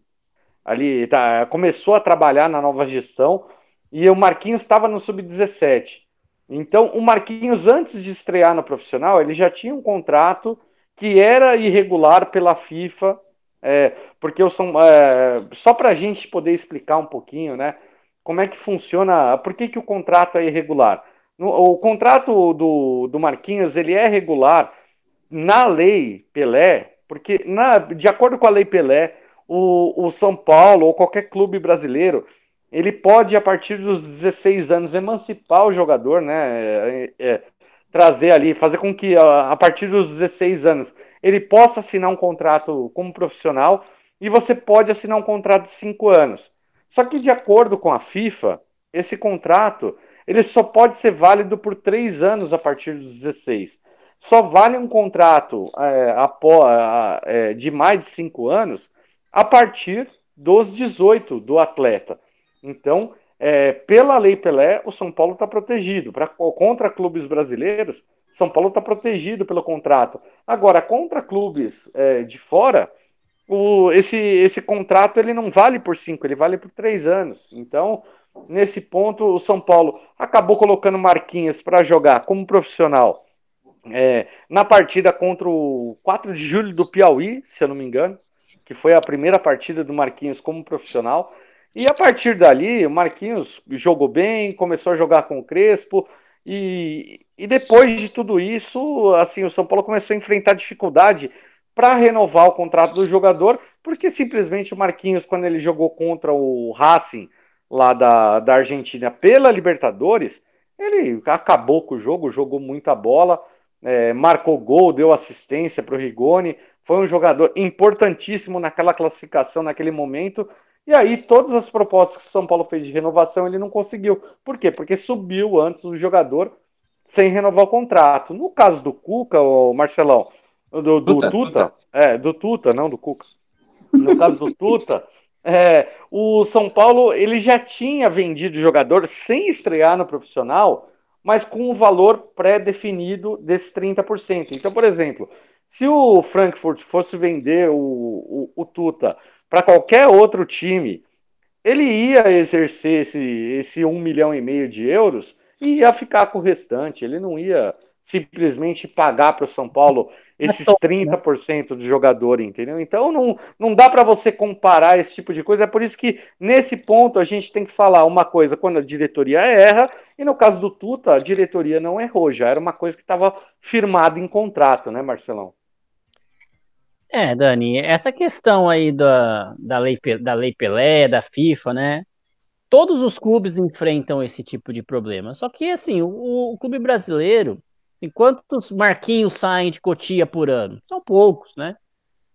S3: ali, tá, começou a trabalhar na nova gestão e o Marquinhos estava no sub-17. Então, o Marquinhos, antes de estrear no profissional, ele já tinha um contrato que era irregular pela FIFA, é, porque eu sou, é, só para a gente poder explicar um pouquinho, né, como é que funciona, por que, que o contrato é irregular? O contrato do, do Marquinhos ele é regular na lei Pelé, porque na, de acordo com a lei Pelé, o, o São Paulo ou qualquer clube brasileiro ele pode, a partir dos 16 anos, emancipar o jogador, né? É, é, trazer ali, fazer com que a, partir dos 16 anos ele possa assinar um contrato como profissional e você pode assinar um contrato de 5 anos. Só que de acordo com a FIFA, esse contrato ele só pode ser válido por 3 anos a partir dos 16. Só vale um contrato é, após, é, de mais de 5 anos a partir dos 18 do atleta. Então, é, pela Lei Pelé, o São Paulo está protegido. Pra, contra clubes brasileiros, São Paulo está protegido pelo contrato. Agora, contra clubes é, de fora, o, esse, esse contrato ele não vale por cinco, ele vale por três anos. Então, nesse ponto, o São Paulo acabou colocando Marquinhos para jogar como profissional é, na partida contra o 4 de julho do Piauí, se eu não me engano, que foi a primeira partida do Marquinhos como profissional. E a partir dali, o Marquinhos jogou bem, começou a jogar com o Crespo, e, e depois de tudo isso, assim, o São Paulo começou a enfrentar dificuldade para renovar o contrato do jogador, porque simplesmente o Marquinhos, quando ele jogou contra o Racing lá da, da Argentina pela Libertadores, ele acabou com o jogo, jogou muita bola, é, marcou gol, deu assistência para o Rigoni, foi um jogador importantíssimo naquela classificação, naquele momento, e aí, todas as propostas que o São Paulo fez de renovação, ele não conseguiu. Por quê? Porque subiu antes o jogador sem renovar o contrato. No caso do Cuca, o Marcelão, do, do Tuta, Tuta, Tuta, é, do Tuta, não do Cuca. No caso do Tuta, é, o São Paulo ele já tinha vendido jogador sem estrear no profissional, mas com um valor pré-definido desses 30%. Então, por exemplo, se o Frankfurt fosse vender o, o, o Tuta para qualquer outro time, ele ia exercer esse, esse um milhão e meio de euros e ia ficar com o restante. Ele não ia simplesmente pagar para o São Paulo esses 30% do jogador, entendeu? Então não, não dá para você comparar esse tipo de coisa. É por isso que nesse ponto a gente tem que falar uma coisa quando a diretoria erra, e no caso do Tuta, a diretoria não errou, já era uma coisa que estava firmada em contrato, né, Marcelão?
S4: É, Dani, essa questão aí da, da, lei, da Lei Pelé, da FIFA, né? Todos os clubes enfrentam esse tipo de problema. Só que, assim, o, o clube brasileiro, quantos marquinhos saem de Cotia por ano? São poucos, né?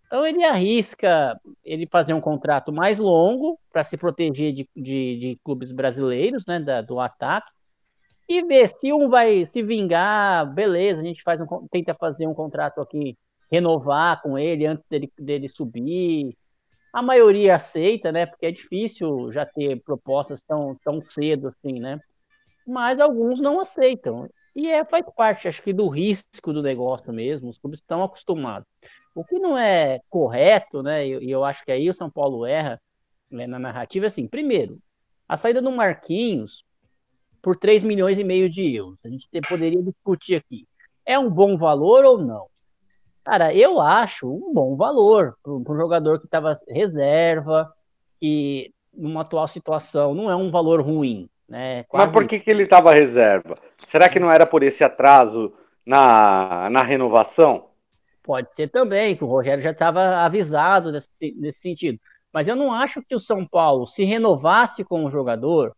S4: Então ele arrisca ele fazer um contrato mais longo para se proteger de, de, de, clubes brasileiros, né, da, do ataque, e ver se um vai se vingar, beleza, a gente faz um, tenta fazer um contrato aqui renovar com ele antes dele, dele subir. A maioria aceita, né? Porque é difícil já ter propostas tão, tão cedo assim, né? Mas alguns não aceitam. E é, faz parte, acho que, do risco do negócio mesmo. Os clubes estão acostumados. O que não é correto, né? E eu, eu, acho que aí o São Paulo erra né, na narrativa, assim, primeiro, a saída do Marquinhos por 3 milhões e meio de euros. A gente poderia discutir aqui. É um bom valor ou não? Cara, eu acho um bom valor para um jogador que estava reserva, que numa atual situação não é um valor ruim. Né?
S3: Quase... Mas por que, que ele estava reserva? Será que não era por esse atraso na, na renovação?
S4: Pode ser também, que o Rogério já estava avisado nesse, nesse sentido. Mas eu não acho que o São Paulo, se renovasse com o jogador,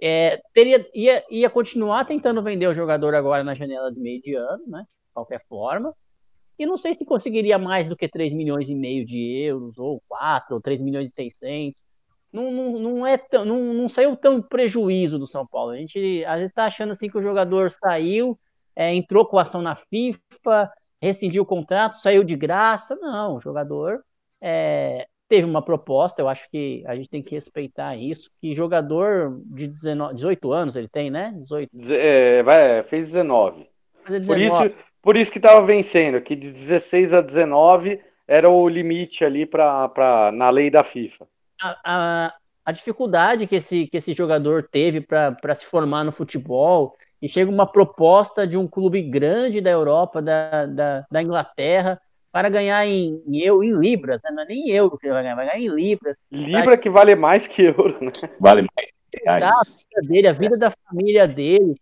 S4: é, teria, ia, ia continuar tentando vender o jogador agora na janela de meio de ano, né? De qualquer forma. E não sei se conseguiria mais do que 3 milhões e meio de euros, ou 4, ou 3 milhões e 600. Não, não, não, é tão, não, não saiu tão prejuízo do São Paulo. A gente às vezes está achando assim que o jogador saiu, é, entrou com ação na FIFA, rescindiu o contrato, saiu de graça. Não, o jogador é, teve uma proposta, eu acho que a gente tem que respeitar isso, que jogador de 19, 18 anos ele tem, né? 18.
S3: É, vai, fez 19. 19. Por isso, por isso que estava vencendo, que de 16 a 19 era o limite ali pra, pra, na lei da FIFA.
S4: A, a, a dificuldade que esse, que esse jogador teve para se formar no futebol, e chega uma proposta de um clube grande da Europa, da, da, da Inglaterra, para ganhar em, em, em libras, né? não é nem euro que ele vai ganhar, vai ganhar em libras.
S3: Libra que vale mais que euro, né?
S2: Vale mais.
S4: A vida dele, a vida da família dele.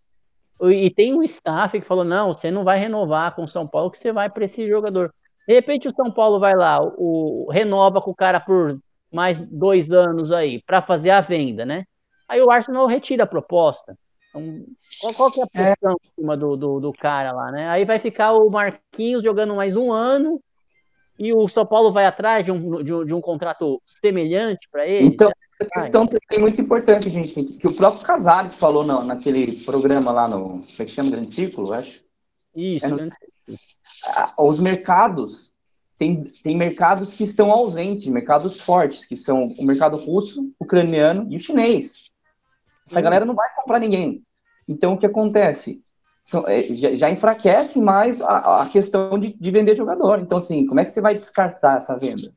S4: e tem um staff que falou: não, você não vai renovar com o São Paulo, que você vai para esse jogador. De repente o São Paulo vai lá, o, o renova com o cara por mais dois anos aí, para fazer a venda, né? Aí o Arsenal retira a proposta. Então, qual, qual que é a posição é. em cima do, do, do, cara lá, né? Aí vai ficar o Marquinhos jogando mais um ano e o São Paulo vai atrás de um, de um, de um contrato semelhante para ele.
S2: Então, a questão também muito importante, gente que, que o próprio Casares falou não, naquele programa lá no, como é que chama, Grande Círculo, acho?
S4: Isso, é
S2: Os mercados, tem, tem mercados que estão ausentes, mercados fortes, que são o mercado russo, ucraniano e o chinês. Essa hum. galera não vai comprar ninguém. Então, o que acontece? São, é, já, já, enfraquece mais a, a questão de, de, vender jogador. Então, assim, como é que você vai descartar essa venda?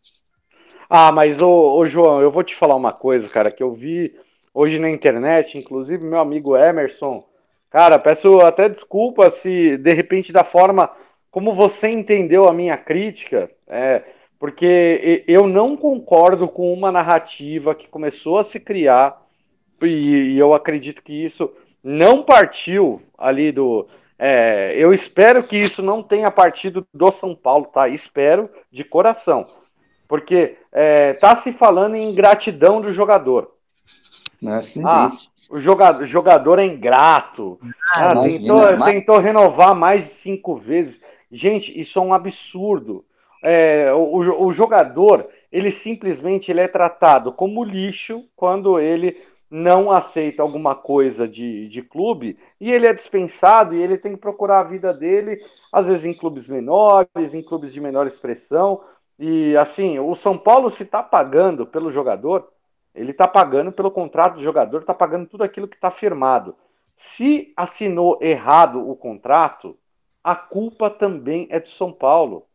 S3: Ah, mas, ô, ô, João, eu vou te falar uma coisa, cara, que eu vi hoje na internet, inclusive meu amigo Emerson. Cara, peço até desculpa se, de repente, da forma como você entendeu a minha crítica, é, porque eu não concordo com uma narrativa que começou a se criar, e, e eu acredito que isso não partiu ali do. É, eu espero que isso não tenha partido do São Paulo, tá? Espero de coração. Porque é, tá se falando em gratidão do jogador.
S2: Que não ah, existe.
S3: O jogador, jogador é ingrato. Ah, ah, tentou, tentou renovar mais de cinco vezes. Gente, isso é um absurdo. É, o, o, jogador, ele simplesmente ele é tratado como lixo quando ele não aceita alguma coisa de, de clube e ele é dispensado e ele tem que procurar a vida dele, às vezes em clubes menores, em clubes de menor expressão. E assim, o São Paulo se está pagando pelo jogador, ele está pagando pelo contrato do jogador, está pagando tudo aquilo que está firmado. Se assinou errado o contrato, a culpa também é do São Paulo.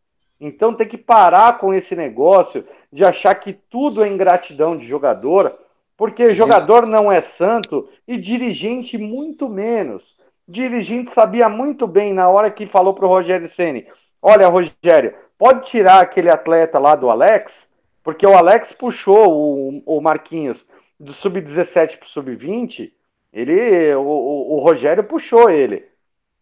S3: Então tem que parar com esse negócio de achar que tudo é ingratidão de jogador, porque jogador não é santo e dirigente muito menos. Dirigente sabia muito bem na hora que falou para o Rogério Ceni: Olha, Rogério, pode tirar aquele atleta lá do Alex, porque o Alex puxou o, o Marquinhos do sub-17 para o sub-20. Ele, o, o Rogério puxou ele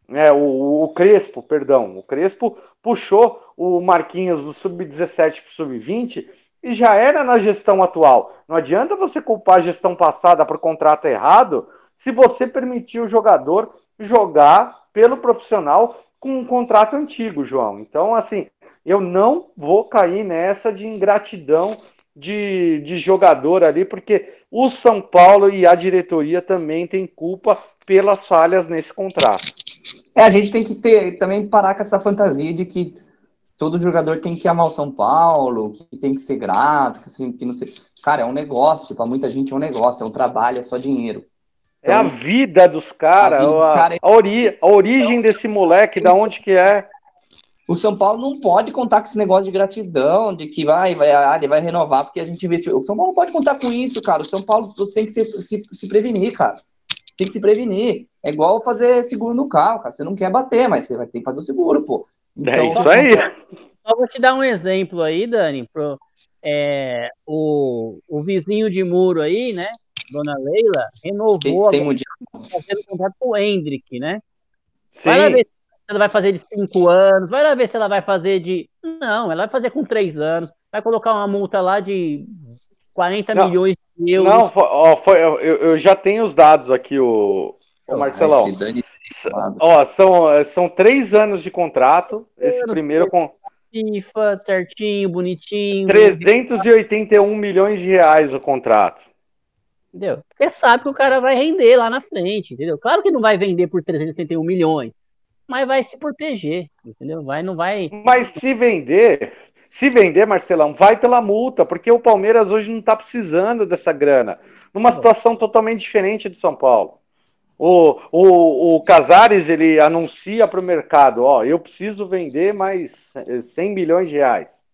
S3: né, o, o, Crespo, perdão, o Crespo puxou o Marquinhos do sub-17 para o sub-20 e já era na gestão atual. Não adianta você culpar a gestão passada por contrato errado se você permitir o jogador jogar pelo profissional com um contrato antigo, João. Então, assim, eu não vou cair nessa de ingratidão de, de jogador ali, porque o São Paulo e a diretoria também têm culpa pelas falhas nesse contrato.
S2: É, a gente tem que ter também parar com essa fantasia de que todo jogador tem que amar o São Paulo, que tem que ser grato, que, assim, que não sei. Cara, é um negócio, para muita gente é um negócio, é um trabalho, é só dinheiro.
S3: Então, é a vida dos caras, a, a, cara é... a, ori a origem então, desse moleque, da onde que é.
S2: O São Paulo não pode contar com esse negócio de gratidão, de que vai, vai, ah, ele vai renovar, porque a gente investiu. O São Paulo não pode contar com isso, cara. O São Paulo você tem que se, se, se prevenir, cara tem que se prevenir. É igual fazer seguro no carro, cara. Você não quer bater, mas você vai ter que fazer o seguro, pô.
S3: É então, é isso aí.
S4: Só vou te dar um exemplo aí, Dani. Pro, é, o, o vizinho de muro aí, né? Dona Leila, renovou
S2: sem mundial.
S4: fazendo contrato com o Hendrick, né? Sim. Vai lá ver se ela vai fazer de cinco anos, vai lá ver se ela vai fazer de. Não, ela vai fazer com três anos, vai colocar uma multa lá de 40 não, milhões de euros.
S3: Não, ó, foi, eu, eu, já tenho os dados aqui, o, o Marcelão. Ó, são, são três anos de contrato. Esse primeiro com.
S4: FIFA, certinho, bonitinho.
S3: 381 milhões de reais o contrato.
S4: Entendeu? Porque sabe que o cara vai render lá na frente, entendeu? Claro que não vai vender por 381 milhões, mas vai se proteger, entendeu? Vai, não vai.
S3: Mas se vender, se vender, Marcelão, vai pela multa, porque o Palmeiras hoje não está precisando dessa grana. Numa situação totalmente diferente do São Paulo. O, o, o Casares ele anuncia para o mercado: ó, eu preciso vender mais 100 milhões de reais.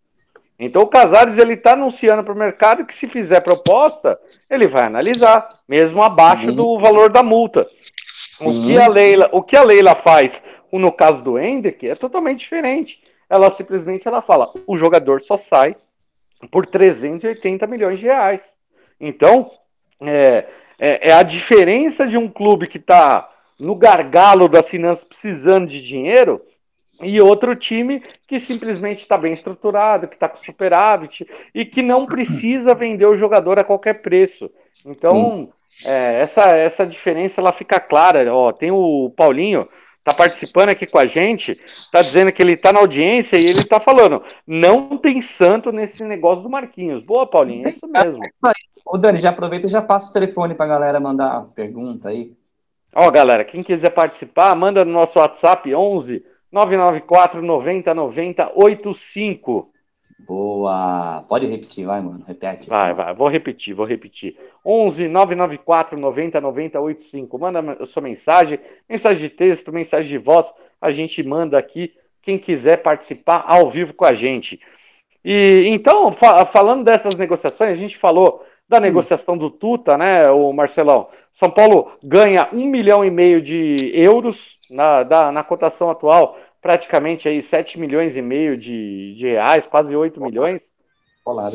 S3: Então o Casares ele está anunciando para o mercado que se fizer proposta, ele vai analisar, mesmo abaixo Sim. do valor da multa. O que, a Leila, o que a Leila faz no caso do Hendrick é totalmente diferente ela simplesmente ela fala: o jogador só sai por 380 milhões de reais. Então, é, é, é a diferença de um clube que está no gargalo das finanças precisando de dinheiro, e outro time que simplesmente está bem estruturado, que está com superávit e que não precisa vender o jogador a qualquer preço. Então, é, essa, essa diferença ela fica clara. Ó, tem o Paulinho, tá participando aqui com a gente, tá dizendo que ele tá na audiência e ele tá falando, não tem santo nesse negócio do Marquinhos. Boa, Paulinho, é isso mesmo.
S2: Ô, Dani, já aproveita e já passa o telefone pra galera mandar pergunta aí.
S3: Ó, galera, quem quiser participar, manda no nosso WhatsApp 11 994 90 90 85.
S2: Boa. Pode repetir, vai, mano. Repete.
S3: Vai, vai. Vou repetir, vou repetir. 11 994 90 90 85. Manda a sua mensagem, mensagem de texto, mensagem de voz. A gente manda aqui. Quem quiser participar ao vivo com a gente. E então, fa falando dessas negociações, a gente falou da hum. negociação do Tuta, né, o Marcelão? São Paulo ganha um milhão e meio de euros na, da, na cotação atual, praticamente aí 7 milhões e meio de, de reais, quase 8 milhões.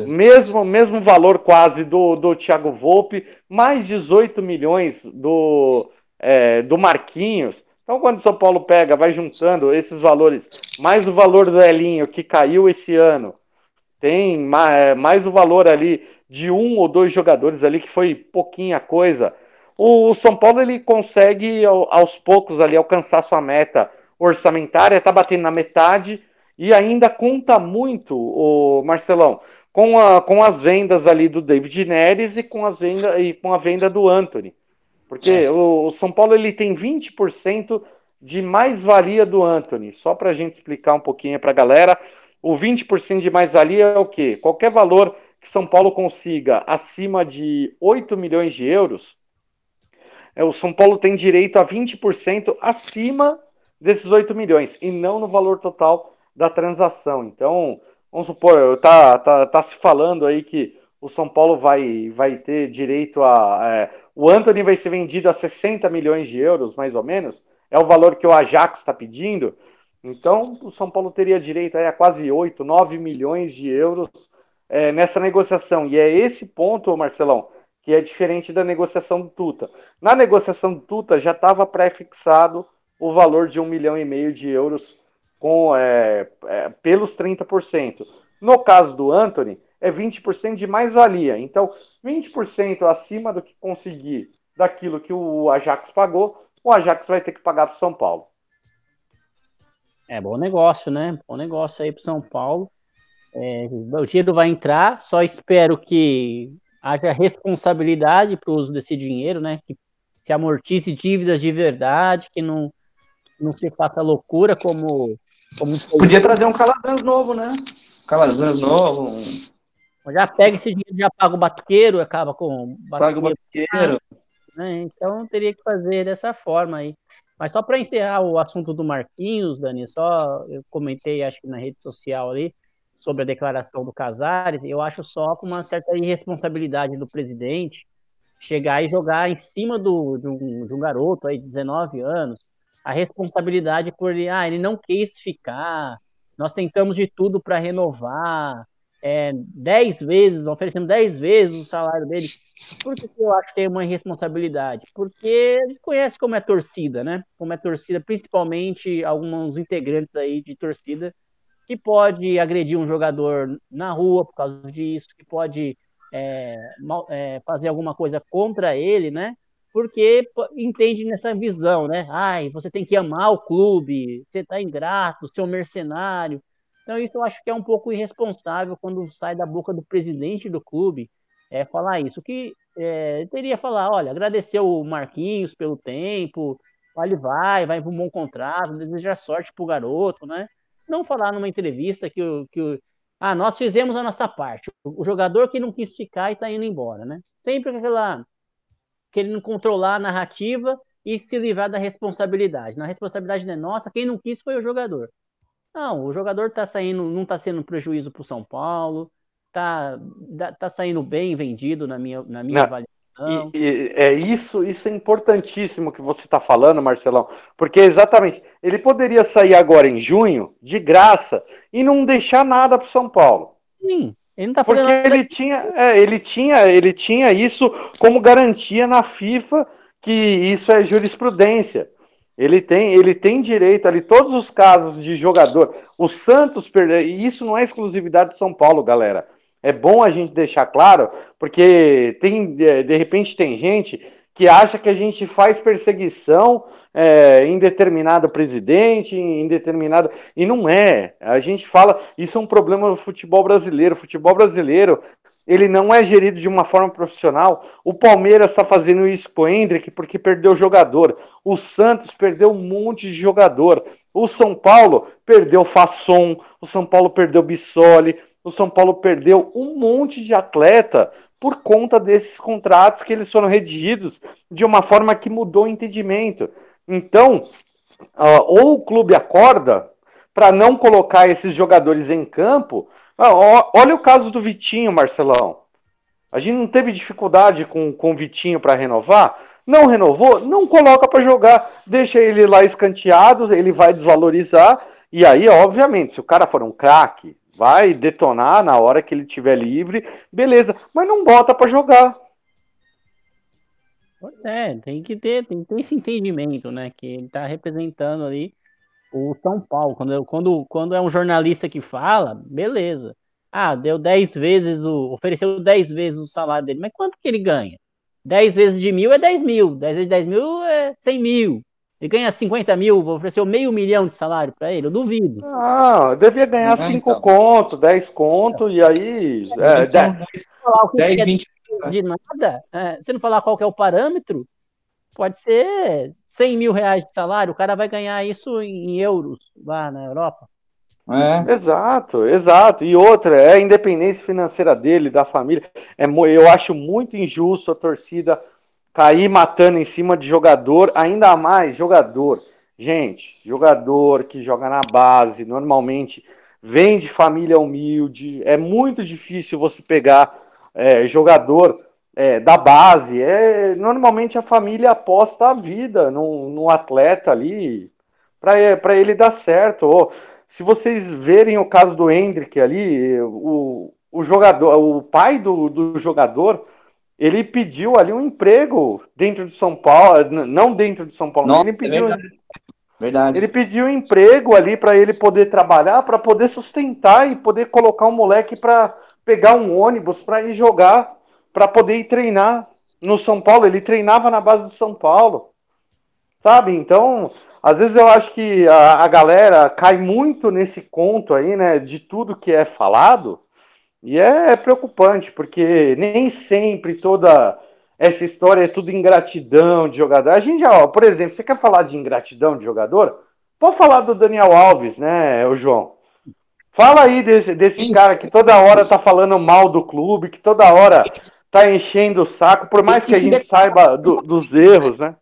S3: Mesmo, mesmo valor quase do, do Thiago Volpe, mais 18 milhões do, é, do Marquinhos. Então, quando o São Paulo pega, vai juntando esses valores, mais o valor do Elinho, que caiu esse ano, tem mais, mais o valor ali de um ou dois jogadores ali, que foi pouquinha coisa. O São Paulo ele consegue aos poucos ali alcançar sua meta orçamentária, tá batendo na metade e ainda conta muito o Marcelão com, a, com as vendas ali do David Neres e com, as venda, e com a venda do Anthony. Porque é. o, o, São Paulo ele tem 20% de mais-valia do Anthony. Só para a gente explicar um pouquinho para a galera, o 20% de mais-valia é o quê? Qualquer valor que São Paulo consiga acima de 8 milhões de euros, é, o São Paulo tem direito a 20% acima desses 8 milhões, e não no valor total da transação. Então, vamos supor, tá, tá, tá se falando aí que o São Paulo vai, vai ter direito a. É, o Anthony vai ser vendido a 60 milhões de euros, mais ou menos. É o valor que o Ajax está pedindo. Então, o São Paulo teria direito a quase 8, 9 milhões de euros é, nessa negociação. E é esse ponto, Marcelão, que é diferente da negociação do Tuta. Na negociação do Tuta já estava pré-fixado o valor de um milhão e meio de euros com, é, é, pelos 30%. No caso do Anthony, é 20% de mais-valia. Então, 20% acima do que conseguir daquilo que o Ajax pagou, o Ajax vai ter que pagar para o São Paulo.
S4: É bom negócio, né? Bom negócio aí para São Paulo. É, o dinheiro vai entrar, só espero que haja responsabilidade para o uso desse dinheiro, né? Que se amortice dívidas de verdade, que não, não se faça loucura como. como
S2: Podia trazer um Calazans novo, né? Calazans novo. Um...
S4: Já pega esse dinheiro, já paga o batuqueiro, acaba com
S2: o Paga o batuqueiro.
S4: Né? Então teria que fazer dessa forma aí. Mas só para encerrar o assunto do Marquinhos, Dani, só eu comentei, acho que na rede social ali, sobre a declaração do Casares, eu acho só com uma certa irresponsabilidade do presidente chegar e jogar em cima do, de, um, de um garoto aí de 19 anos a responsabilidade por ele, ah, ele não quis ficar, nós tentamos de tudo para renovar, é, 10 vezes, oferecemos 10 vezes o salário dele. Por que eu acho que é uma irresponsabilidade? Porque ele conhece como é torcida, né? Como é torcida, principalmente alguns integrantes aí de torcida que pode agredir um jogador na rua por causa disso, que pode é, é, fazer alguma coisa contra ele, né? Porque entende nessa visão, né? Ai, você tem que amar o clube, você tá ingrato, seu mercenário. Então, isso eu acho que é um pouco irresponsável quando sai da boca do presidente do clube é, falar isso. Que é, teria falar, olha, agradecer o Marquinhos pelo tempo, ele vai, vai para um bom contrato, desejar sorte pro garoto, né? não falar numa entrevista que, o, que o, ah, nós fizemos a nossa parte. O, o jogador que não quis ficar e está indo embora, né? Sempre aquela querendo controlar a narrativa e se livrar da responsabilidade. Na responsabilidade não é nossa, quem não quis foi o jogador. Não, o jogador tá saindo, não está sendo prejuízo para o São Paulo, tá, tá saindo bem vendido na minha, na minha avaliação.
S3: E, e, é isso, isso é importantíssimo que você está falando, Marcelão, porque exatamente ele poderia sair agora em junho de graça e não deixar nada para São Paulo.
S4: Sim, ele não tá
S3: porque ele tinha, é, ele tinha, ele tinha isso como garantia na FIFA que isso é jurisprudência. Ele tem, ele tem direito ali, todos os casos de jogador. O Santos perdeu, e isso não é exclusividade de São Paulo, galera. É bom a gente deixar claro, porque tem, de repente tem gente que acha que a gente faz perseguição é, em determinado presidente, em determinado. E não é. A gente fala, isso é um problema do futebol brasileiro. O futebol brasileiro ele não é gerido de uma forma profissional. O Palmeiras está fazendo isso com o Hendrick porque perdeu jogador. O Santos perdeu um monte de jogador. O São Paulo perdeu Fasson. O São Paulo perdeu Bissoli. O São Paulo perdeu um monte de atleta por conta desses contratos que eles foram redigidos de uma forma que mudou o entendimento. Então, uh, ou o clube acorda para não colocar esses jogadores em campo, ah, olha o caso do Vitinho, Marcelão. A gente não teve dificuldade com, com o Vitinho para renovar? Não renovou? Não coloca para jogar. Deixa ele lá escanteado, ele vai desvalorizar. E aí, obviamente, se o cara for um craque, vai detonar na hora que ele tiver livre, beleza. Mas não bota para jogar.
S4: É, tem que ter, tem que ter esse entendimento, né? Que ele tá representando ali o São Paulo. Quando, quando, quando é um jornalista que fala, beleza. Ah, deu 10 vezes o. ofereceu 10 vezes o salário dele, mas quanto que ele ganha? 10 vezes de mil é 10 mil, 10 vezes de 10 mil é 100 mil. Ele ganha 50 mil, ofereceu meio milhão de salário para ele, eu duvido.
S3: Ah, devia ganhar 5 é, então. conto, 10 conto, e aí. É, 10,
S4: 10, 20 de nada, é, se não falar qual é o parâmetro, pode ser 100 mil reais de salário, o cara vai ganhar isso em euros lá na Europa.
S3: É. Exato, exato. E outra, é a independência financeira dele, da família. É, eu acho muito injusto a torcida cair matando em cima de jogador, ainda mais jogador. Gente, jogador que joga na base, normalmente vem de família humilde, é muito difícil você pegar é, jogador é, da base. É, normalmente a família aposta a vida no, no atleta ali para ele dar certo. Ou, se vocês verem o caso do Hendrick ali, o, o jogador, o pai do, do jogador, ele pediu ali um emprego dentro de São Paulo, não dentro de São Paulo, ele pediu, é verdade. verdade. Ele pediu um emprego ali para ele poder trabalhar, para poder sustentar e poder colocar um moleque para pegar um ônibus para ir jogar para poder ir treinar no São Paulo. Ele treinava na base do São Paulo, sabe? Então, às vezes eu acho que a, a galera cai muito nesse conto aí, né, de tudo que é falado, e é, é preocupante, porque nem sempre toda essa história é tudo ingratidão de jogador. A gente, ó, por exemplo, você quer falar de ingratidão de jogador? Pode falar do Daniel Alves, né, o João? Fala aí desse, desse cara que toda hora tá falando mal do clube, que toda hora tá enchendo o saco, por mais que, que a gente saiba do, dos erros, né?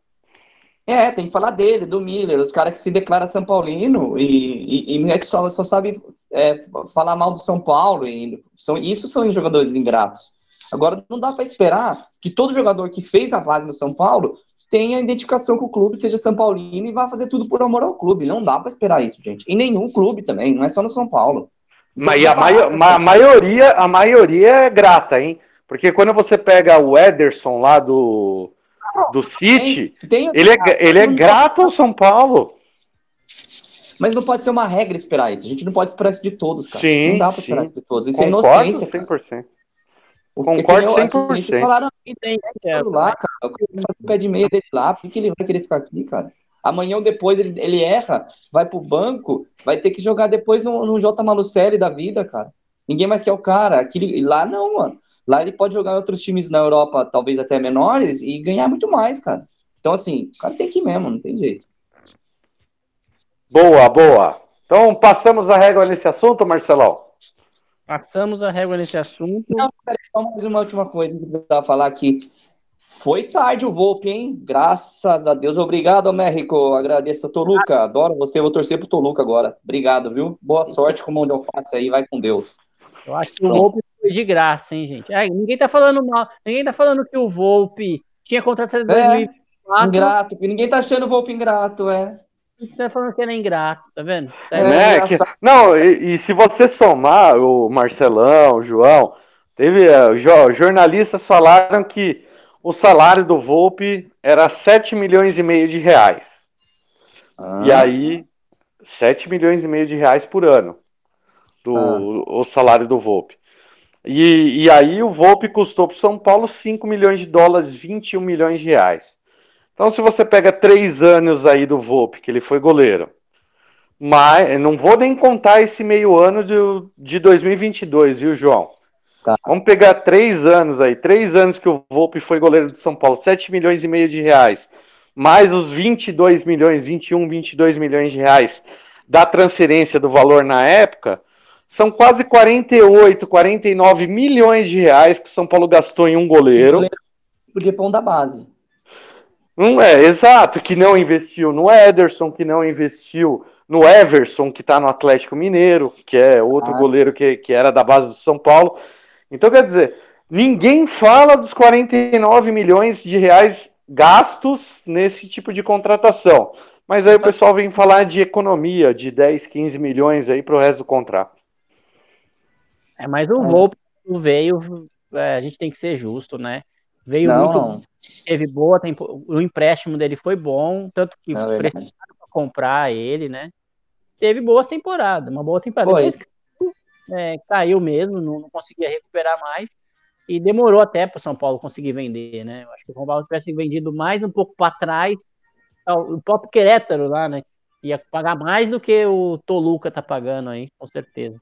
S2: É, tem que falar dele, do Miller, os caras que se declaram São Paulino e, e, e só, só sabe é, falar mal do São Paulo. E são, isso são jogadores ingratos. Agora, não dá para esperar que todo jogador que fez a base no São Paulo tenha identificação com o clube, seja São Paulino e vá fazer tudo por amor ao clube. Não dá para esperar isso, gente. Em nenhum clube também, não é só no São Paulo.
S3: Mas a, maio, a maioria, a maioria é grata, hein? Porque quando você pega o Ederson lá do, do City, tem, tem ele, é, ele é grato ao São Paulo.
S2: Mas não pode ser uma regra esperar isso. A gente não pode esperar isso de todos, cara.
S3: Sim,
S2: não dá
S3: pra
S2: esperar
S3: sim.
S2: isso de todos.
S3: Isso Concordo, é inocência. 100%.
S2: O Concordo 100%. Vocês falaram aqui, tem, é, lá, cara. Eu quero fazer o pé de meia dele lá. Por que ele vai querer ficar aqui, cara? Amanhã ou depois ele, ele erra, vai pro banco, vai ter que jogar depois no, no J. Malucelli da vida, cara. Ninguém mais quer o cara. Aquele, lá não, mano. Lá ele pode jogar em outros times na Europa, talvez até menores, e ganhar muito mais, cara. Então, assim, o cara tem que ir mesmo, não tem jeito.
S3: Boa, boa. Então, passamos a régua nesse assunto, Marcelão?
S4: Passamos a régua nesse assunto.
S2: Não, cara, só mais uma última coisa que eu precisava falar aqui. Foi tarde o Volpe, hein? Graças a Deus. Obrigado, México. Agradeço a Toluca. Adoro você. Vou torcer pro Toluca agora. Obrigado, viu? Boa sorte com o mão de alface aí. Vai com Deus.
S4: Eu acho que o Volpe foi de graça, hein, gente? Ai, ninguém tá falando mal. Ninguém tá falando que o Volpe tinha contratado em
S2: 2004. É, ingrato. Ninguém tá achando o Volpe ingrato, é.
S4: Você tá falando que ele é ingrato, tá vendo? Tá
S3: é, que, não, e, e, se você somar o Marcelão, o João, teve uh, jornalistas falaram que o salário do Volpe era 7 milhões e meio de reais. Ah. E aí, 7 milhões e meio de reais por ano do ah. o salário do Volpe. E, e aí o Volpe custou para o São Paulo 5 milhões de dólares, 21 milhões de reais. Então, se você pega três anos aí do Volpe, que ele foi goleiro, mas não vou nem contar esse meio ano de, de 2022, viu, João? Tá. Vamos pegar três anos aí, três anos que o Volpe foi goleiro de São Paulo, 7 milhões e meio de reais, mais os 22 milhões, 21, 22 milhões de reais da transferência do valor na época, são quase 48, 49 milhões de reais que o São Paulo gastou em um goleiro.
S2: Podia um da base.
S3: Não é, exato, que não investiu no Ederson, que não investiu no Everson, que está no Atlético Mineiro, que é outro ah. goleiro que, que era da base do São Paulo. Então, quer dizer, ninguém fala dos 49 milhões de reais gastos nesse tipo de contratação. Mas aí o pessoal vem falar de economia, de 10, 15 milhões aí para o resto do contrato.
S4: É, mas o Volpe veio, é, a gente tem que ser justo, né? Veio
S2: não,
S4: muito,
S2: não.
S4: teve boa, tempo, o empréstimo dele foi bom, tanto que não, precisaram para comprar ele, né? Teve boas temporadas, uma boa temporada. Foi. Depois é, caiu mesmo, não, não, conseguia recuperar mais. E demorou até para o São Paulo conseguir vender, né? Eu acho que o São Paulo tivesse vendido mais um pouco para trás, o próprio Querétaro lá, né? Ia pagar mais do que o Toluca tá pagando aí, com certeza.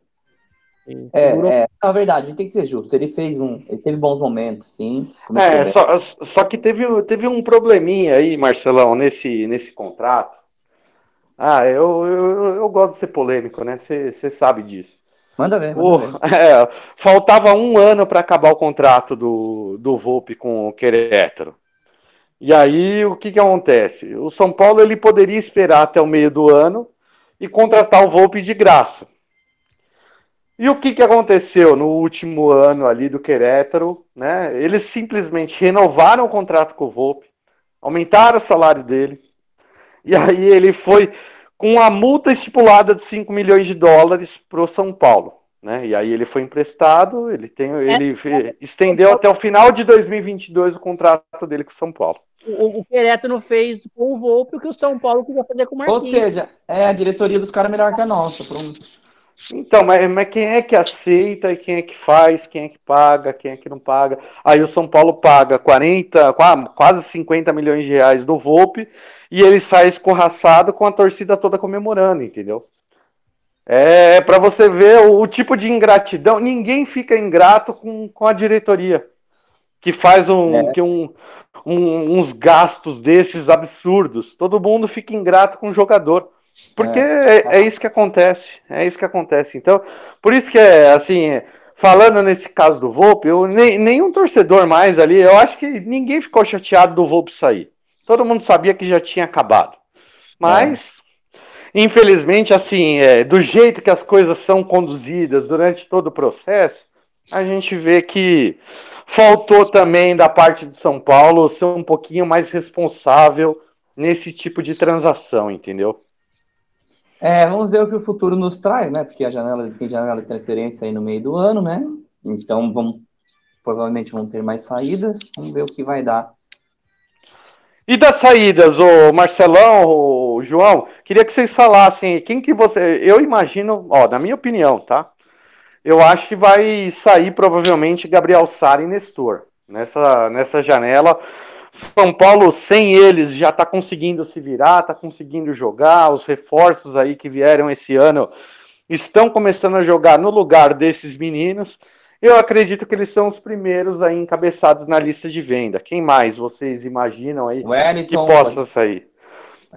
S2: É, é, na verdade, a gente tem que ser justo. Ele fez um. Ele teve bons momentos, sim.
S3: É, só, só que teve, teve um probleminha aí, Marcelão, nesse, nesse contrato. Ah, eu, eu, eu gosto de ser polêmico, né? Você sabe disso.
S2: Manda ver. Manda
S3: ver. É, faltava um ano para acabar o contrato do, do Volpe com o Querétaro. E aí, o que, que acontece? O São Paulo ele poderia esperar até o meio do ano e contratar o Volpe de graça. E o que, que aconteceu no último ano ali do Querétaro? Né? Eles simplesmente renovaram o contrato com o Volpe, aumentaram o salário dele, e aí ele foi com a multa estipulada de 5 milhões de dólares para o São Paulo. Né? E aí ele foi emprestado, ele tem, ele é, estendeu até o final de 2022 o contrato dele com o São Paulo.
S4: O, o Querétaro fez com o Volpe o que o São Paulo queria fazer com o Marquinhos.
S2: Ou seja, é a diretoria dos caras melhor que a nossa. Pronto.
S3: Então, mas, mas, quem é que aceita e quem é que faz, quem é que paga, quem é que não paga? Aí o São Paulo paga 40, quase 50 milhões de reais do Volpe e ele sai escorraçado com a torcida toda comemorando, entendeu? É, é para você ver o, o, tipo de ingratidão. Ninguém fica ingrato com, com a diretoria que faz um, é. que um, um, uns gastos desses absurdos. Todo mundo fica ingrato com o jogador. Porque é. é, é, isso que acontece. É isso que acontece. Então, por isso que é assim. Falando nesse caso do Volpe, eu, nem, nenhum torcedor mais ali, eu acho que ninguém ficou chateado do Volpe sair. Todo mundo sabia que já tinha acabado. Mas, é. infelizmente, assim, é, do jeito que as coisas são conduzidas durante todo o processo, a gente vê que faltou também da parte de São Paulo ser um pouquinho mais responsável nesse tipo de transação, entendeu?
S2: É, vamos ver o que o futuro nos traz, né? Porque a janela tem janela de transferência aí no meio do ano, né? Então vamos provavelmente vão ter mais saídas. Vamos ver o que vai dar
S3: e das saídas, o Marcelão, o João, queria que vocês falassem quem que você. Eu imagino, ó, na minha opinião, tá? Eu acho que vai sair provavelmente Gabriel Sara e Nestor. Nessa, nessa janela. São Paulo, sem eles, já está conseguindo se virar, está conseguindo jogar. Os reforços aí que vieram esse ano estão começando a jogar no lugar desses meninos. Eu acredito que eles são os primeiros aí encabeçados na lista de venda. Quem mais vocês imaginam aí Wellington, que possa sair?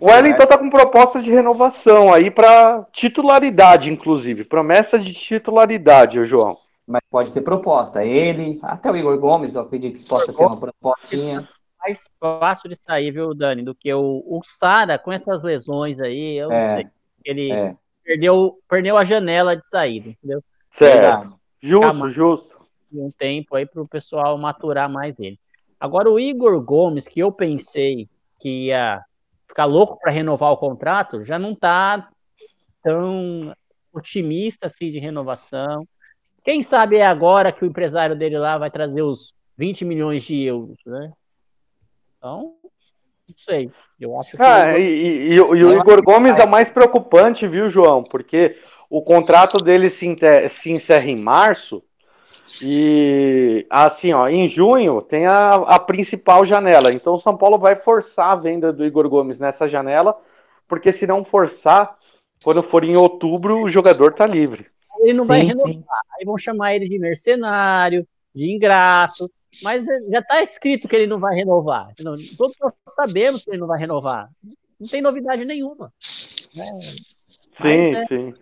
S3: O Wellington está com proposta de renovação aí para titularidade, inclusive. Promessa de titularidade, João.
S2: Mas pode ter proposta. Ele, até o Igor Gomes, eu acredito que possa ter uma propostinha.
S4: Mais fácil de sair, viu, Dani, do que o, o Sara com essas lesões aí. Eu é, sei. Ele é. perdeu, perdeu a janela de saída, entendeu?
S3: Certo. Justo, justo.
S4: Um tempo aí para o pessoal maturar mais ele. Agora, o Igor Gomes, que eu pensei que ia ficar louco para renovar o contrato, já não está tão otimista assim de renovação. Quem sabe é agora que o empresário dele lá vai trazer os 20 milhões de euros, né? Então, Não sei. Eu acho que.
S3: Ah, e, e- e o e o Igor Gomes é o mais preocupante, viu, João? Porque o contrato dele se, inte- se encerra em março e assim, ó, em junho tem a, a principal janela. Então o São Paulo vai forçar a venda do Igor Gomes nessa janela, porque se não forçar, quando for em outubro, o jogador tá livre.
S4: ele não vai
S2: Sim,
S4: renovar.
S2: sim.
S4: Aí vão chamar ele de mercenário, de ingrato. Mas eh, já está escrito que ele não vai renovar. Não, Todos nós sabemos que ele não vai renovar. Não tem novidade nenhuma. né?
S3: Sim,
S4: Mas é-
S3: sim.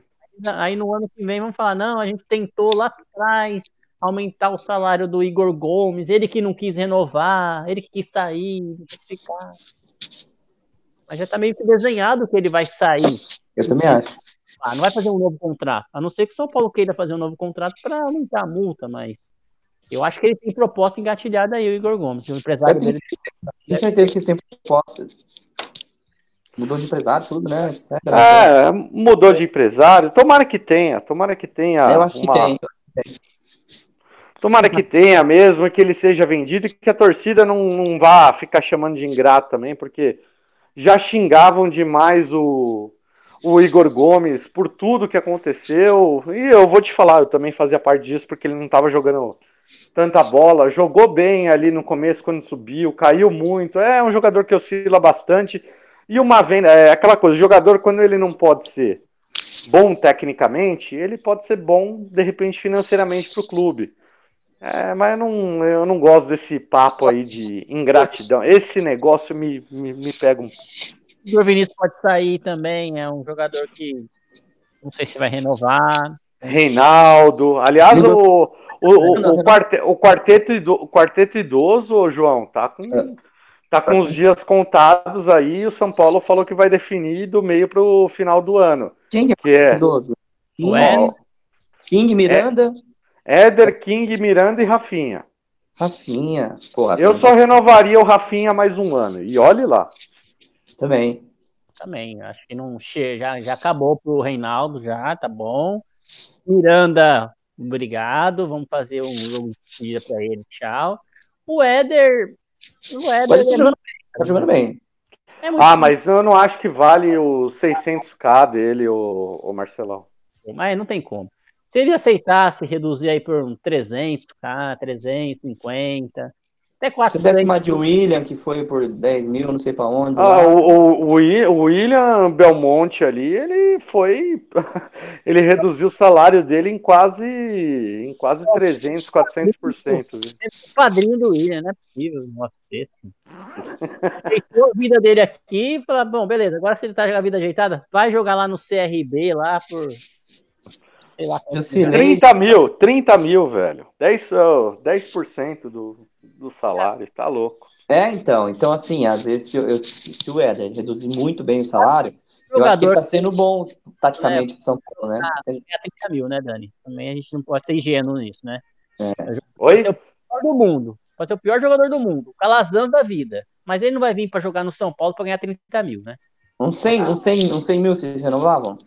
S4: Aí no ano que vem vamos falar, não, a gente tentou lá atrás aumentar o salário do Igor Gomes, ele que não quis renovar, ele que quis sair, não quis ficar. Mas já tá meio que desenhado que ele vai sair.
S2: Eu também acho.
S4: Ah, não vai fazer um novo contrato. A não ser que o São Paulo queira fazer um novo contrato para aumentar a multa, mas eu acho que ele tem proposta engatilhada aí, o Igor Gomes, o empresário dele.
S2: Tenho certeza que tem proposta. Mudou de empresário, tudo, né? Etc.
S3: É, mudou de empresário. Tomara que tenha, tomara que tenha.
S2: eu acho que
S3: uma-
S2: tem.
S3: Tomara que tenha mesmo, que ele seja vendido e que a torcida não, não vá ficar chamando de ingrato também, porque já xingavam demais o, o Igor Gomes por tudo que aconteceu. E eu vou te falar, eu também fazia parte disso, porque ele não estava jogando tanta bola. Jogou bem ali no começo quando subiu, caiu muito. É um jogador que oscila bastante. E uma venda, é aquela coisa, jogador, quando ele não pode ser bom tecnicamente, ele pode ser bom, de repente, financeiramente para o clube. É, mas eu não, eu não gosto desse papo aí de ingratidão. Esse negócio me, me, me pega um.
S4: O Vinícius pode sair também, é um jogador que não sei se vai renovar.
S3: Reinaldo. Aliás, o, o, o, o, quarte- o quarteto, ido- o quarteto idoso, ô, João, tá com, tá com os dias contados aí. O São Paulo falou que vai definir do meio para o final do ano.
S2: Quem que é
S3: Que é
S2: idoso? King? King Miranda,
S3: Éder, King, Miranda e Rafinha.
S2: Rafinha. Porra,
S3: Eu só renovaria o Rafinha mais um ano. E olhe lá.
S2: Também.
S4: Também, acho que não che já, já acabou pro Reinaldo, já, tá bom. Miranda, obrigado, vamos fazer um jogo de tira pra ele, tchau. O Éder, o Éder
S2: ele tá
S4: é,
S2: jogando bem. Tá jogando bem.
S4: é
S3: Ah, mas eu não acho que vale os 600k dele, o, o Marcelão.
S4: bom, mas não tem como. Se ele aceitasse reduzir aí por um 300k, 350, até
S2: Se
S4: 400,
S2: desse uma de William, que foi por 10 mil, não sei pra onde.
S3: Ah,
S2: lá.
S3: o, o, o Wi- o William Belmonte ali, ele foi. ele reduziu o salário dele em quase. em quase 300, 400%. viu?
S4: o padrinho do William, não é possível negócio desse. Aceitou a vida dele aqui e falou, bom, beleza, agora se ele tá com a vida ajeitada, vai jogar lá no CRB lá por. Sei lá. quanto
S2: Jusilei.
S3: 30 mil, 30 mil, velho. 10%, oh, 10% do, do salário, tá louco.
S2: É, então. Então, assim, às vezes, se, eu- se o Éder reduzir muito bem o salário, eu acho que ele
S4: jogador
S2: tá sendo bom taticamente pro São Paulo, né?
S4: ganha 30 mil, né, Dani? Também a gente não pode ser ingênuo nisso, né?
S3: Oi?
S4: pior do mundo. Pode ser o pior jogador do mundo, o calazão da vida. Mas ele não vai vir pra jogar no São Paulo pra ganhar 30 mil, né?
S2: Uns 100, uns 100, uns 100 mil vocês renovavam?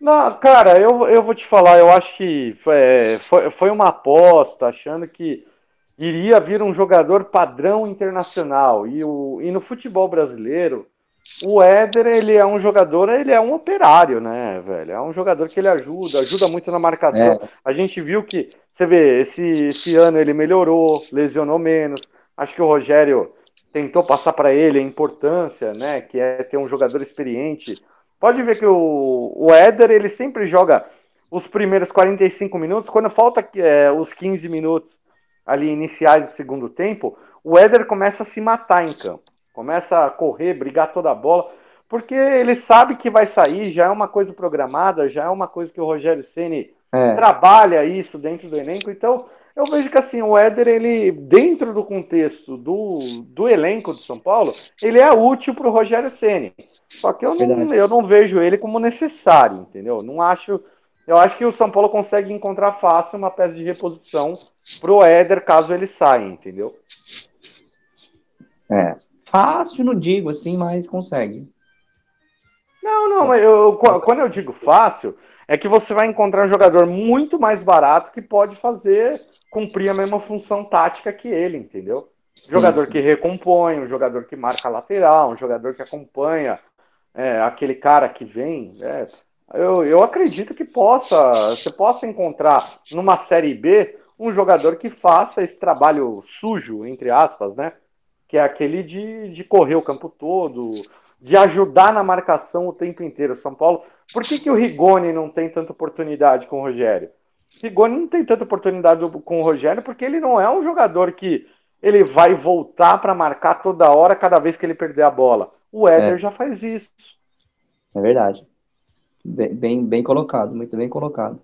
S3: Não, cara, eu, eu vou te falar, eu acho que foi, foi, foi uma aposta, achando que iria vir um jogador padrão internacional. E, o, e no futebol brasileiro, o Éder, ele é um jogador, ele é um operário, né, velho? É um jogador que ele ajuda, ajuda muito na marcação.
S2: É.
S3: A gente viu que, você vê, esse, esse ano ele melhorou, lesionou menos. Acho que o Rogério tentou passar para ele a importância, né, que é ter um jogador experiente. Pode ver que o, o Éder, ele sempre joga os primeiros 45 minutos, quando falta é, os 15 minutos ali iniciais do segundo tempo, o Éder começa a se matar em campo. Começa a correr, brigar toda a bola, porque ele sabe que vai sair, já é uma coisa programada, já é uma coisa que o Rogério Ceni
S2: É.
S3: trabalha isso dentro do elenco. Então, eu vejo que assim, o Éder, ele, dentro do contexto do, do elenco de São Paulo, ele é útil para o Rogério Ceni. Só que eu não, eu não vejo ele como necessário, entendeu? Não acho. Eu acho que o São Paulo consegue encontrar fácil uma peça de reposição pro Éder caso ele saia, entendeu?
S2: É. Fácil, não digo assim, mas consegue.
S3: Não, não, eu, qu- quando eu digo fácil, é que você vai encontrar um jogador muito mais barato que pode fazer cumprir a mesma função tática que ele, entendeu? jogador
S2: sim.
S3: que recompõe, um jogador que marca lateral, um jogador que acompanha é, aquele cara que vem. é, eu, eu acredito que possa, você possa encontrar numa Série B um jogador que faça esse trabalho sujo, entre aspas, né? Que é aquele de, de correr o campo todo, de ajudar na marcação o tempo inteiro. São Paulo. Por que, que o Rigoni não tem tanta oportunidade com o Rogério? O Rigoni não tem tanta oportunidade com o Rogério porque ele não é um jogador que ele vai voltar para marcar toda hora, cada vez que ele perder a bola. O Éder
S2: É.
S3: já faz isso.
S2: É verdade. Bem, bem, bem colocado, muito bem colocado.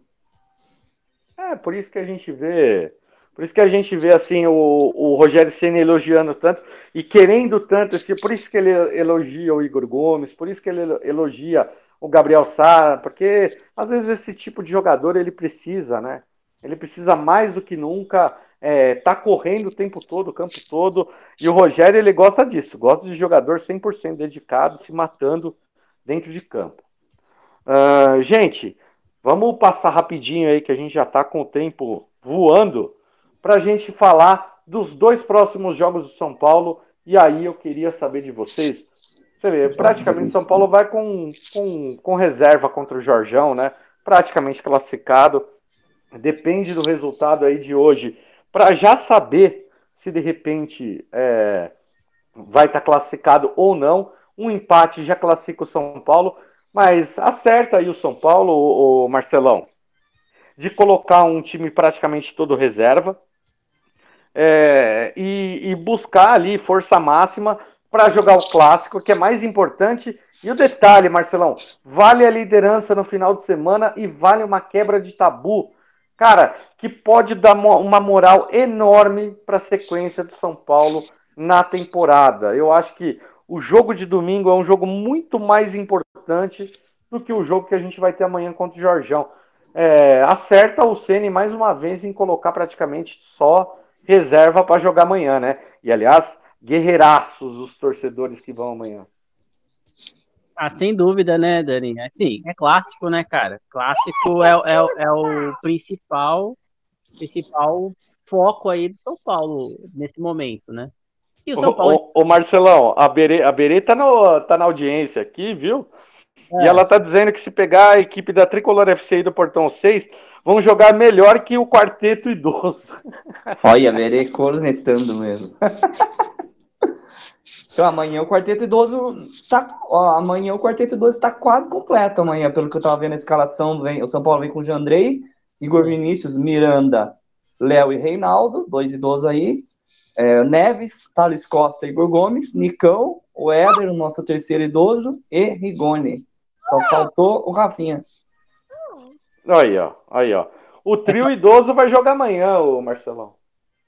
S3: É, por isso que a gente vê. Por isso que a gente vê assim o, o Rogério Senna elogiando tanto e querendo tanto, assim, por isso que ele elogia o Igor Gomes, por isso que ele elogia o Gabriel Sara, porque às vezes esse tipo de jogador ele precisa, né? Ele precisa mais do que nunca é, tá correndo o tempo todo, o campo todo. E o Rogério ele gosta disso, gosta de jogador 100% dedicado, se matando dentro de campo. Ah, gente, vamos passar rapidinho aí que a gente já está com o tempo voando para a gente falar dos dois próximos jogos do São Paulo. E aí eu queria saber de vocês. Você vê, praticamente São Paulo vai com, com, com reserva contra o Jorjão, né? Praticamente classificado. Depende do resultado aí de hoje para já saber se de repente é, vai estar classificado ou não. Um empate já classifica o São Paulo. Mas acerta aí o São Paulo, o, Marcelão, de colocar um time praticamente todo reserva é, e, e, buscar ali força máxima para jogar o clássico, que é mais importante. E o detalhe, Marcelão, vale a liderança no final de semana e vale uma quebra de tabu, cara, que pode dar uma moral enorme para a sequência do São Paulo na temporada. Eu acho que o jogo de domingo é um jogo muito mais importante do que o jogo que a gente vai ter amanhã contra o Jorjão. É, acerta o Ceni mais uma vez em colocar praticamente só reserva para jogar amanhã, né? E aliás, guerreiraços os torcedores que vão amanhã.
S4: Ah, sem dúvida, né, Dani? Assim, é clássico, né, cara? Clássico é, é, é o principal, principal foco aí do São Paulo nesse momento, né?
S3: E o São Paulo... Ô, Marcelão, a Berê, a Berê tá, no, tá na audiência aqui, viu? É. E ela tá dizendo que se pegar a equipe da Tricolor FC e do Portão 6, vão jogar melhor que o quarteto idoso.
S2: Olha, a Berê cornetando mesmo. então amanhã o quarteto idoso tá. Ó, amanhã o quarteto idoso tá quase completo amanhã, pelo que eu tava vendo a escalação. Vem, o São Paulo vem com o Jandrei, Igor Vinícius, Miranda, Léo e Reinaldo, dois idosos aí. É, Neves, Thales Costa Igor Gomes, Nicão, o Éder, o nosso terceiro idoso, e Rigoni. Só faltou o Rafinha.
S3: Aí, ó. Aí, ó. O trio idoso vai jogar amanhã, o Marcelão.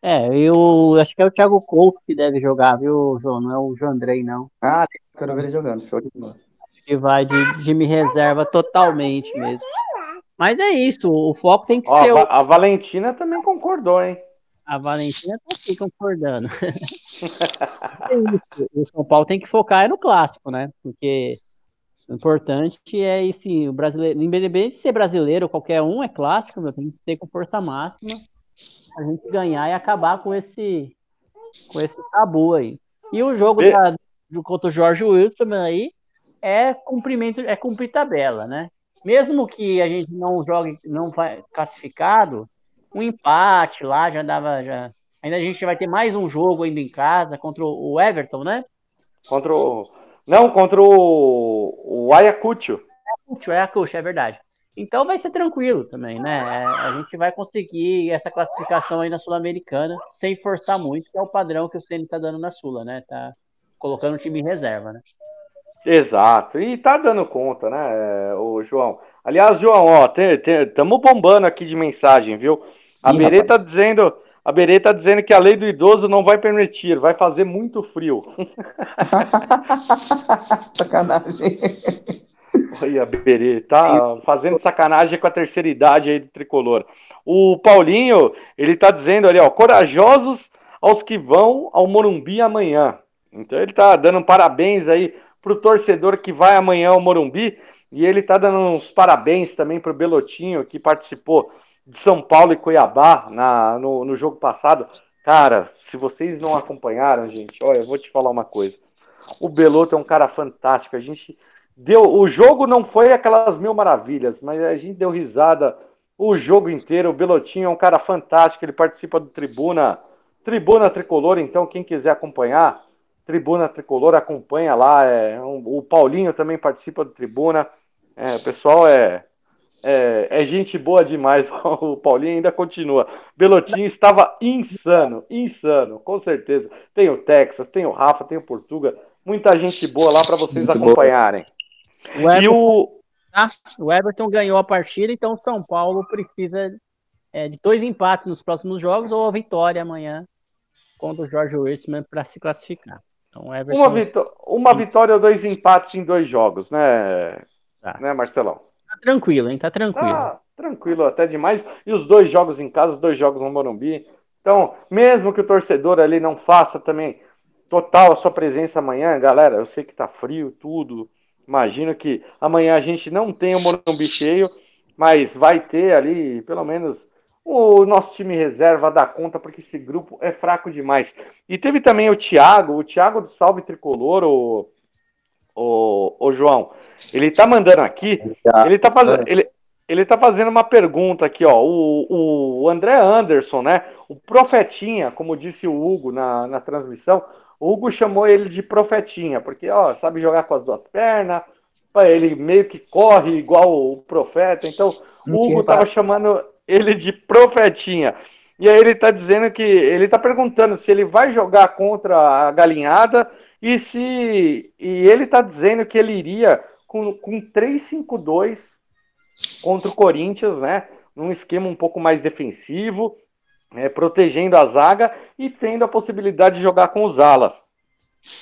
S4: É, eu acho que é o Thiago Couto que deve jogar, viu, João? Não é o Jandrei, não.
S2: Ah, quero ver ele jogando. Show de bola.
S4: Acho que vai de, de me reserva totalmente mesmo. Mas é isso, o foco tem que
S3: ó,
S4: ser.
S3: A, o... a Valentina também concordou, hein?
S4: A Valentina tá aqui concordando. é isso. O São Paulo tem que focar no clássico, né? Porque o importante é esse, o brasileiro, independente de ser brasileiro, qualquer um é clássico, meu, tem que ser com força máxima a gente ganhar e acabar com esse com esse tabu aí. E o jogo e... da, contra o Jorge Wilson aí é cumprimento, é cumprir tabela, né? Mesmo que a gente não jogue, não vai classificado, um empate lá já dava já. Ainda a gente vai ter mais um jogo ainda em casa contra o Everton, né?
S3: Contra o não, contra o, o Ayacucho.
S4: Ayacucho, Ayacucho, é verdade. Então vai ser tranquilo também, né? A gente vai conseguir essa classificação aí na Sul-Americana sem forçar muito, que é o padrão que o CN tá dando na Sula, né? Tá colocando o time em reserva, né?
S3: Exato, e tá dando conta, né, o João? Aliás, João, ó, estamos bombando aqui de mensagem, viu? A Ih, Berê tá dizendo, a Berê tá dizendo que a lei do idoso não vai permitir, vai fazer muito frio.
S2: Sacanagem.
S3: Olha, Berê, tá fazendo sacanagem com a terceira idade aí do tricolor. O Paulinho, ele tá dizendo ali, ó, corajosos aos que vão ao Morumbi amanhã. Então ele tá dando parabéns aí pro torcedor que vai amanhã ao Morumbi e ele tá dando uns parabéns também pro Belotinho que participou de São Paulo e Cuiabá na, no, no jogo passado. Cara, se vocês não acompanharam, gente, olha, eu vou te falar uma coisa. O Beloto é um cara fantástico. A gente deu. O jogo não foi aquelas mil maravilhas, mas a gente deu risada o jogo inteiro. O Belotinho é um cara fantástico. Ele participa do Tribuna, Tribuna Tricolor. Então, quem quiser acompanhar, Tribuna Tricolor acompanha lá. É, um, o Paulinho também participa do Tribuna. É, o pessoal é, é, é, gente boa demais. O Paulinho ainda continua. Belotinho estava insano, insano, com certeza. Tem o Texas, tem o Rafa, tem o Portuga. Muita gente boa lá para vocês muito acompanharem.
S4: O Everton, e o... Ah, o Everton ganhou a partida, então o São Paulo precisa é, de dois empates nos próximos jogos ou a vitória amanhã contra o Jorge Wilson para se classificar.
S3: Então, Everton... uma, vitó uma vitória ou dois empates em dois jogos, né, tá. né Marcelão?
S4: Tá tranquilo, hein? Tá tranquilo. Ah,
S3: tranquilo até demais. E os dois jogos em casa, os dois jogos no Morumbi. Então, mesmo que o torcedor ali não faça também total a sua presença amanhã, galera, eu sei que tá frio, tudo. Imagino que amanhã a gente não tem o Morumbi cheio, mas vai ter ali, pelo menos, o nosso time reserva dar conta, porque esse grupo é fraco demais. E teve também o Thiago, o Thiago do Salve Tricolor, o, o, o João. Ele tá mandando aqui, ele tá fazendo. Ele, ele tá fazendo uma pergunta aqui, ó. O, o André Anderson, né? O profetinha, como disse o Hugo na, na transmissão, o Hugo chamou ele de profetinha, porque, ó, sabe jogar com as duas pernas, ele meio que corre igual o profeta. Então, o Hugo tava chamando ele de profetinha. E aí ele tá dizendo que ele tá perguntando se ele vai jogar contra a galinhada e se e ele tá dizendo que ele iria com, com 3-5-2 contra o Corinthians, né? Num esquema um pouco mais defensivo, é, protegendo a zaga e tendo a possibilidade de jogar com os alas.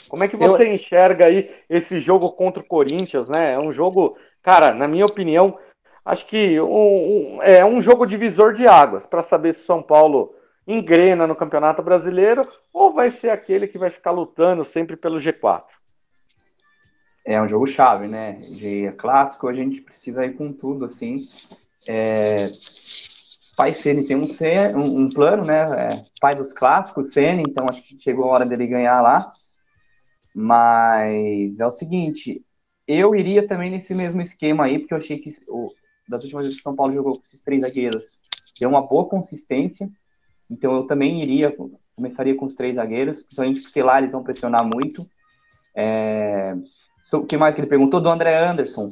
S3: Como é que você Eu... enxerga aí esse jogo contra o Corinthians, né? É um jogo, cara, na minha opinião, acho que um, um, é um jogo divisor de águas para saber se o São Paulo engrena no Campeonato Brasileiro ou vai ser aquele que vai ficar lutando sempre pelo G4.
S2: É um jogo chave, né? De clássico, a gente precisa ir com tudo, assim. É, pai Ceni tem um, um, um plano, né? É, pai dos clássicos, Ceni, então acho que chegou a hora dele ganhar lá. Mas é o seguinte, eu iria também nesse mesmo esquema aí, porque eu achei que o, das últimas vezes que o São Paulo jogou com esses três zagueiros, deu uma boa consistência. Então eu também iria, começaria com os três zagueiros, principalmente porque lá eles vão pressionar muito. É... O que mais que ele perguntou? Do André Anderson.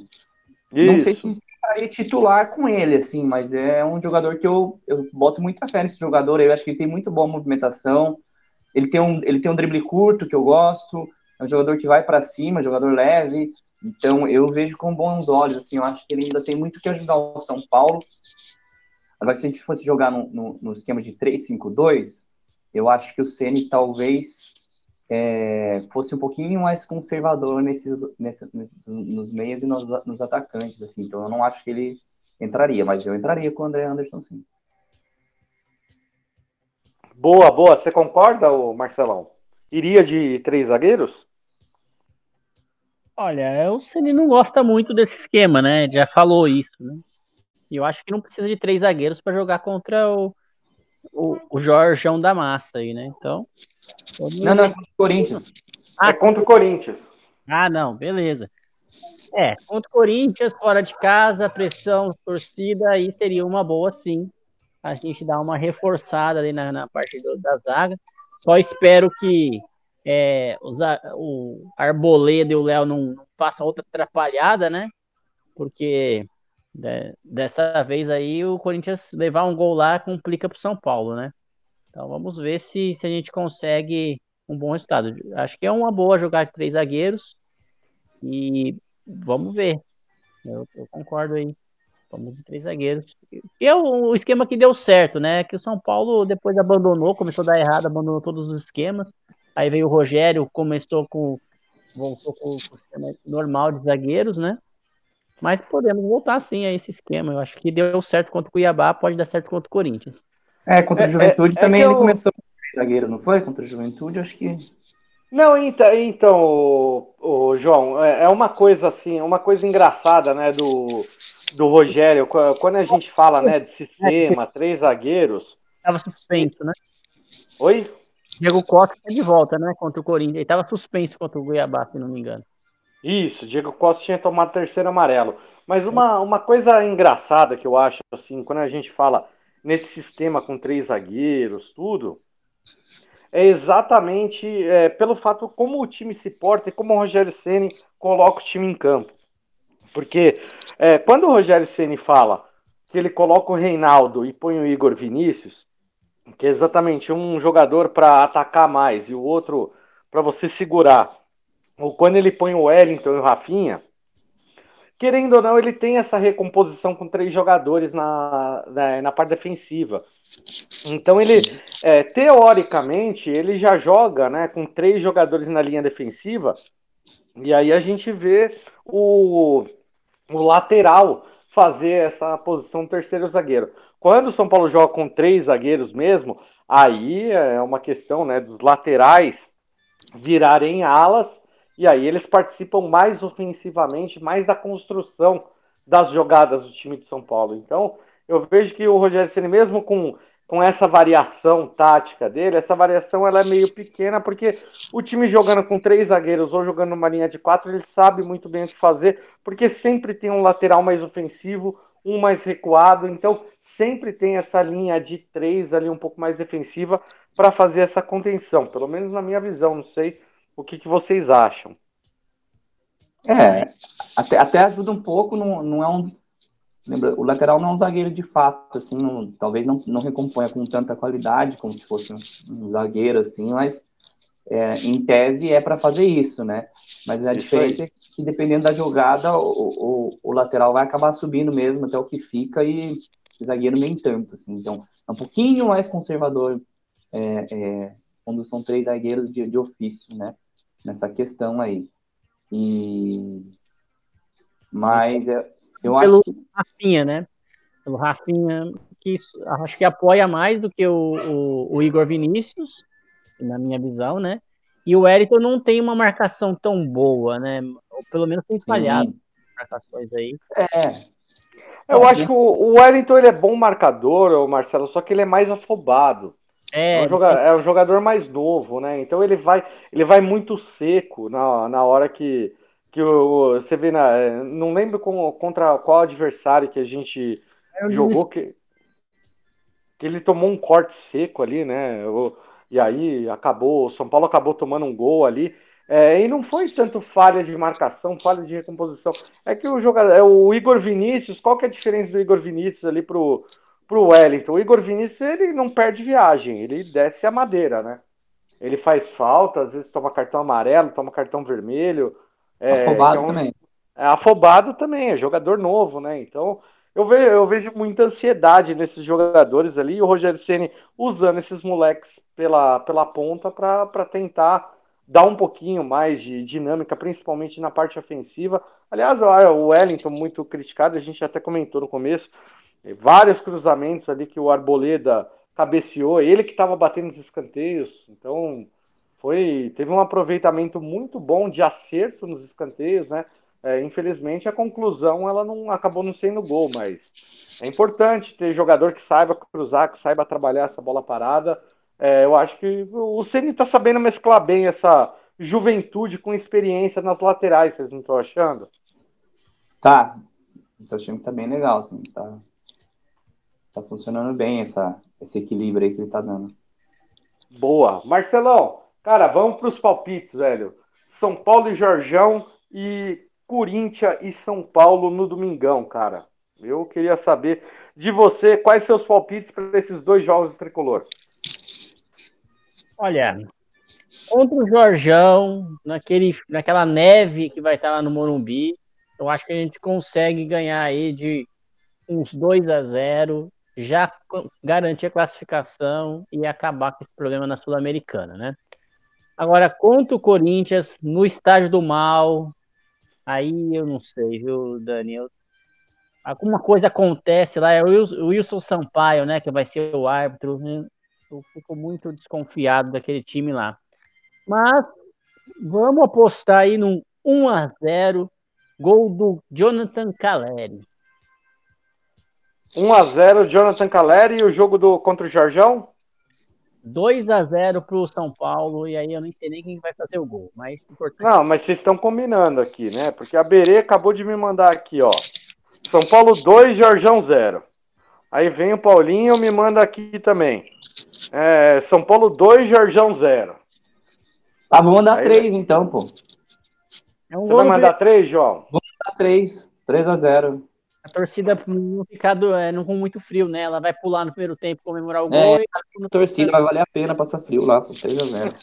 S2: Isso. Não sei se estaria titular com ele, assim, mas é um jogador que eu, eu boto muita fé nesse jogador. Eu acho que ele tem muito boa movimentação. Ele tem um, ele tem um drible curto que eu gosto. É um jogador que vai para cima, jogador leve. Então eu vejo com bons olhos. Assim, eu acho que ele ainda tem muito que ajudar o São Paulo. Agora, se a gente fosse jogar no, no, no esquema de 3-5-2, eu acho que o Ceni talvez é, fosse um pouquinho mais conservador nesses, nesse, nos meias e nos, nos, atacantes, assim. Então eu não acho que ele entraria, mas eu entraria com o André Anderson, sim.
S3: Boa, boa. Você concorda, Marcelão? Iria de três zagueiros?
S4: Olha, o Ceni não gosta muito desse esquema, né? Já falou isso, né? E eu acho que não precisa de três zagueiros para jogar contra o, o, o Jorgeão da Massa aí, né? Então.
S2: Não, não, é contra o Corinthians.
S3: Ah, é contra o Corinthians.
S4: Ah, não, beleza. É, contra o Corinthians, fora de casa, pressão, torcida, aí seria uma boa, sim. A gente dá uma reforçada ali na, na parte do, da zaga. Só espero que é, os, o Arboleda e o Léo não, não façam outra atrapalhada, né? Porque de, dessa vez aí o Corinthians levar um gol lá complica para o São Paulo, né? Então vamos ver se, se a gente consegue um bom resultado. Acho que é uma boa jogar de três zagueiros e vamos ver. Eu, eu concordo aí. Vamos de três zagueiros. E é o, o, esquema que deu certo, né? Que o São Paulo depois abandonou, começou a dar errado, abandonou todos os esquemas. Aí veio o Rogério, começou com voltou com o esquema normal de zagueiros, né? Mas podemos voltar sim a esse esquema. Eu acho que deu certo contra o Cuiabá, pode dar certo contra o Corinthians.
S2: É, contra o é, Juventude é, também é ele eu... começou com zagueiro, não foi? Contra o Juventude, acho que.
S3: Não, então, então o, o João, é, é uma coisa assim, uma coisa engraçada, né, do, do Rogério, quando a gente fala, né, de sistema, três zagueiros.
S4: Tava suspenso, né?
S3: Oi?
S4: Diego Costa tá de volta, né? Contra o Corinthians. Ele estava suspenso contra o Cuiabá, se não me engano.
S3: Isso, Diego Costa tinha tomado terceiro amarelo. Mas uma, uma coisa engraçada que eu acho, assim, quando a gente fala nesse sistema com três zagueiros, tudo, é exatamente é, pelo fato como o time se porta e como o Rogério Ceni coloca o time em campo. Porque é, quando o Rogério Ceni fala que ele coloca o Reinaldo e põe o Igor Vinícius, que é exatamente um jogador para atacar mais e o outro para você segurar, ou quando ele põe o Wellington e o Rafinha, querendo ou não, ele tem essa recomposição com três jogadores na, na, na parte defensiva. Então ele, é, teoricamente, ele já joga né, com três jogadores na linha defensiva, e aí a gente vê o, o lateral fazer essa posição terceiro zagueiro. Quando o São Paulo joga com três zagueiros mesmo, aí é uma questão né, dos laterais virarem alas, e aí eles participam mais ofensivamente, mais da construção das jogadas do time de São Paulo. Então, eu vejo que o Rogério Ceni mesmo com, com essa variação tática dele, essa variação ela é meio pequena, porque o time jogando com três zagueiros ou jogando numa linha de quatro, ele sabe muito bem o que fazer, porque sempre tem um lateral mais ofensivo, um mais recuado, então sempre tem essa linha de três ali um pouco mais defensiva para fazer essa contenção, pelo menos na minha visão, não sei o que, que vocês acham.
S2: É, até, até ajuda um pouco, não, não é um Lembra, o lateral não é um zagueiro de fato, assim, não, talvez não, não recomponha com tanta qualidade como se fosse um, um zagueiro, assim, mas é, em tese é para fazer isso, né? Mas a isso diferença aí. é que dependendo da jogada, o, o, o, lateral vai acabar subindo mesmo até o que fica e o zagueiro nem tanto, assim. Então, é um pouquinho mais conservador é, é, quando são três zagueiros de, de ofício, né? Nessa questão aí. E... Mas é, eu
S4: pelo acho que... Rafinha, né? Pelo Rafinha, que acho que apoia mais do que o, o, o, Igor Vinícius, na minha visão, né? E o Wellington não tem uma marcação tão boa, né? Ou pelo menos tem falhado marcações aí.
S3: É. Eu é, acho que o Wellington ele é bom marcador, o Marcelo, só que ele é mais afobado. É, é, um jogador, é um jogador mais novo, né? Então ele vai, ele vai muito seco na, na hora que, que o, você vê na. É, não lembro com, contra qual adversário que a gente é jogou que, que ele tomou um corte seco ali, né? O, e aí acabou, o São Paulo acabou tomando um gol ali. É, e não foi tanto falha de marcação, falha de recomposição. É que o jogador, é o Igor Vinícius, qual que é a diferença do Igor Vinícius ali pro, pro Wellington? O Igor Vinícius, ele não perde viagem, ele desce a madeira, né? Ele faz falta, às vezes toma cartão amarelo, toma cartão vermelho.
S2: É, afobado então, também.
S3: É afobado também, é jogador novo, né? Então, eu vejo, eu vejo muita ansiedade nesses jogadores ali, e o Rogério Ceni usando esses moleques pela, pela ponta para tentar dar um pouquinho mais de dinâmica, principalmente na parte ofensiva. Aliás, o Wellington, muito criticado, a gente até comentou no começo, vários cruzamentos ali que o Arboleda cabeceou, ele que estava batendo os escanteios, então foi teve um aproveitamento muito bom de acerto nos escanteios, né? É, infelizmente a conclusão ela não acabou não sendo gol, mas é importante ter jogador que saiba cruzar, que saiba trabalhar essa bola parada. É, eu acho que o Ceni está sabendo mesclar bem essa juventude com experiência nas laterais, vocês não estão achando?
S2: Tá, estou achando que tá bem legal, assim, tá, tá funcionando bem essa, esse equilíbrio aí que ele tá dando.
S3: Boa. Marcelão, Cara, vamos para os palpites, velho. São Paulo e Jorjão e Corinthians e São Paulo no domingão, cara. Eu queria saber de você quais seus palpites para esses dois jogos do tricolor.
S4: Olha, contra o Jorjão, naquele, naquela neve que vai estar lá no Morumbi, eu acho que a gente consegue ganhar aí de uns 2 a 0 já garantir a classificação e acabar com esse problema na Sul-Americana, né? Agora, contra o Corinthians, no estádio do mal, aí eu não sei, viu, Daniel? Alguma coisa acontece lá, é o Wilson Sampaio, né, que vai ser o árbitro. Né? Eu fico muito desconfiado daquele time lá. Mas vamos apostar aí num 1 a 0 gol do Jonathan Caleri.
S3: 1 a 0 Jonathan Caleri e o jogo do contra o Jorjão?
S4: 2 a 0 pro São Paulo, e aí eu nem sei nem quem vai fazer o gol, mas importante.
S3: Não, mas vocês estão combinando aqui, né? Porque a Berê acabou de me mandar aqui, ó. São Paulo 2, Jorjão 0. Aí vem o Paulinho me manda aqui também. É, São Paulo 2, Jorjão 0.
S2: Ah, vou mandar
S3: Aí,
S2: três então, pô.
S4: É um
S3: Você vai mandar 3, João?
S2: Mandar três. 3 a 0
S4: A torcida não ficar do, é, não com muito frio, né? Ela vai pular no primeiro tempo comemorar o
S2: É,
S4: gol. e
S2: A torcida vai valer a pena passar frio lá, pô. 3 a 0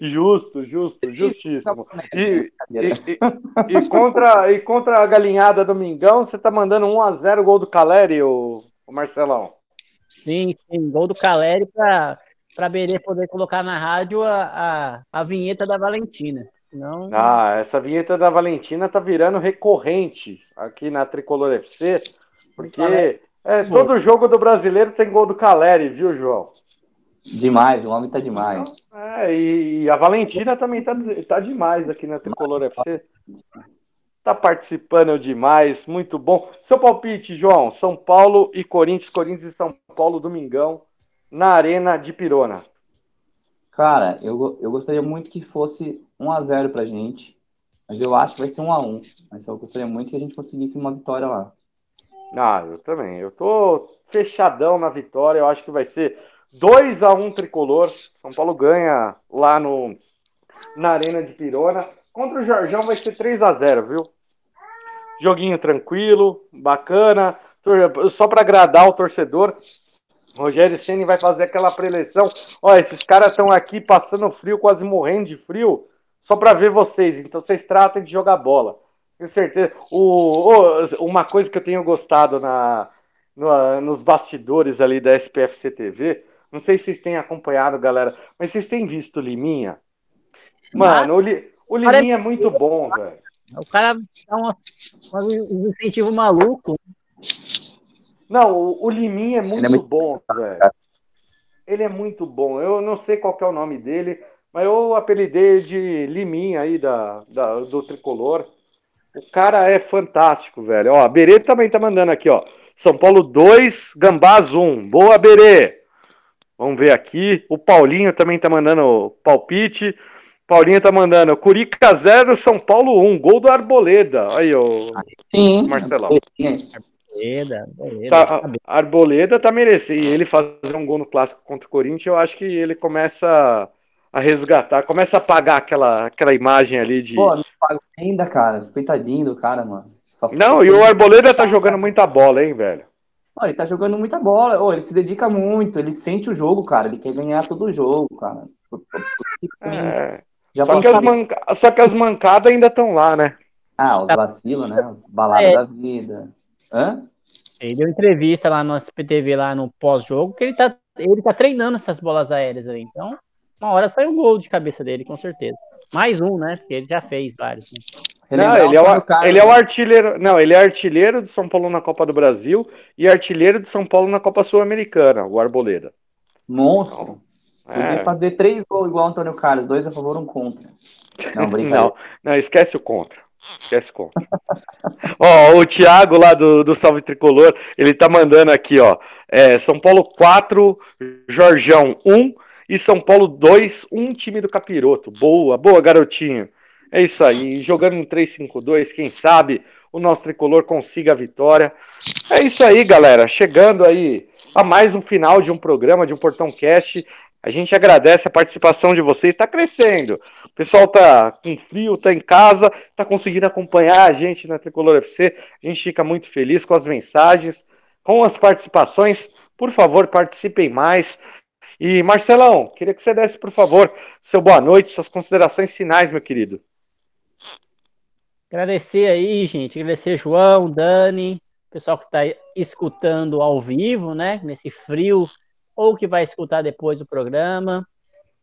S3: Justo, justo, justíssimo. E,
S2: Brincadeira.
S3: e, e- e contra, e contra a galinhada do Mingão, você tá mandando 1x0 gol do Caleri, o, o Marcelão.
S4: Sim, sim, gol do Caleri para para Berê poder colocar na rádio a, a, a vinheta da Valentina. Senão,
S3: Ah, essa vinheta da Valentina tá virando recorrente aqui na Tricolor FC, porque é, todo jogo do brasileiro tem gol do Caleri, viu, João?
S2: Demais, o homem tá demais.
S3: É, e, e a Valentina também tá, tá demais aqui na Tricolor FC. Tá participando demais, muito bom. Seu palpite, João, São Paulo e Corinthians, Corinthians e São Paulo, domingão, na Arena de Pirona.
S2: Cara, eu, eu gostaria muito que fosse 1 a 0 pra gente, mas eu acho que vai ser 1 a 1 Mas eu gostaria muito que a gente conseguisse uma vitória lá.
S3: Ah, eu também. Eu tô fechadão na vitória. Eu acho que vai ser 2 a 1 tricolor. São Paulo ganha lá no na Arena de Pirona. Contra o Jorjão vai ser 3 a 0, viu? Joguinho tranquilo, bacana. Só para agradar o torcedor. Rogério Ceni vai fazer aquela preleção. Ó, esses caras estão aqui passando frio, quase morrendo de frio, só para ver vocês. Então vocês tratem de jogar bola. Tenho certeza. O, o- uma coisa que eu tenho gostado na, no- nos bastidores ali da SPFC TV, não sei se vocês têm acompanhado, galera, mas vocês têm visto o Liminha? Mano, o, Li- o Liminha é muito bom, velho.
S4: o cara dá uma, um incentivo maluco.
S3: Não, o, o Liminha é muito,
S2: Ele é muito
S3: bom, velho. Ele é muito bom. Eu não sei qual que é o nome dele, mas eu apelidei de Liminha aí da, da- do Tricolor. O cara é fantástico, velho. Ó, a Berê também tá mandando aqui, ó. São Paulo 2, Gambás 1. Boa, Berê. Vamos ver aqui. O Paulinho também tá mandando palpite. Paulinho tá mandando Curica 0, São Paulo 1. Gol do Arboleda. Aí, ô.
S2: Sim,
S3: Marcelão.
S4: Beleza, beleza.
S3: Tá, Arboleda tá merecendo. E ele fazer um gol no clássico contra o Corinthians, eu acho que ele começa a resgatar, começa a apagar aquela, aquela imagem ali de.
S2: Pô, não pago ainda, cara. Coitadinho do cara, mano. Só
S3: Não, e o Arboleda tá jogando muita bola, hein, velho?
S2: Ó, ele tá jogando muita bola. Ô, ele se dedica muito, ele sente o jogo, cara. Ele quer ganhar todo o jogo, cara.
S3: É,
S2: Já
S3: só, que as manca... só que as mancadas ainda estão lá, né?
S2: Ah, os vacilos, né? As baladas
S4: É.
S2: da vida. Hã?
S4: Ele deu entrevista lá no SPTV, lá no pós-jogo, que ele tá, ele tá treinando essas bolas aéreas ali. Então, uma hora sai um gol de cabeça dele, com certeza. Mais um, né? Porque ele já fez vários. né?
S3: Não,
S2: Relembrar
S3: ele é, o,
S2: Carlos,
S3: ele é o
S2: né?
S3: artilheiro. Não, ele é artilheiro do São Paulo na Copa do Brasil e artilheiro do São Paulo na Copa Sul-Americana, o Arboleda.
S2: Monstro. Podia
S3: É,
S2: fazer três gols igual o Antônio Carlos, dois a favor, um contra. Não, brincadeira.
S3: Não, não, esquece o contra. Esquece o contra. ó, o Thiago lá do, do Salve Tricolor, ele tá mandando aqui, ó. é, São Paulo 4, Jorjão 1 e São Paulo 2, um time do Capiroto. Boa, boa, garotinho. É isso aí. Jogando um 3-5-2, quem sabe o nosso tricolor consiga a vitória. É isso aí, galera. Chegando aí a mais um final de um programa, de um Portão Cast. A gente agradece a participação de vocês. Está crescendo. O pessoal tá com frio, tá em casa, tá conseguindo acompanhar a gente na Tricolor FC. A gente fica muito feliz com as mensagens, com as participações. Por favor, participem mais. E Marcelão, queria que você desse, por favor, seu boa noite, suas considerações finais, meu querido.
S4: Agradecer aí, gente. Agradecer João, Dani, pessoal que está escutando ao vivo, né? Nesse frio, ou que vai escutar depois do programa.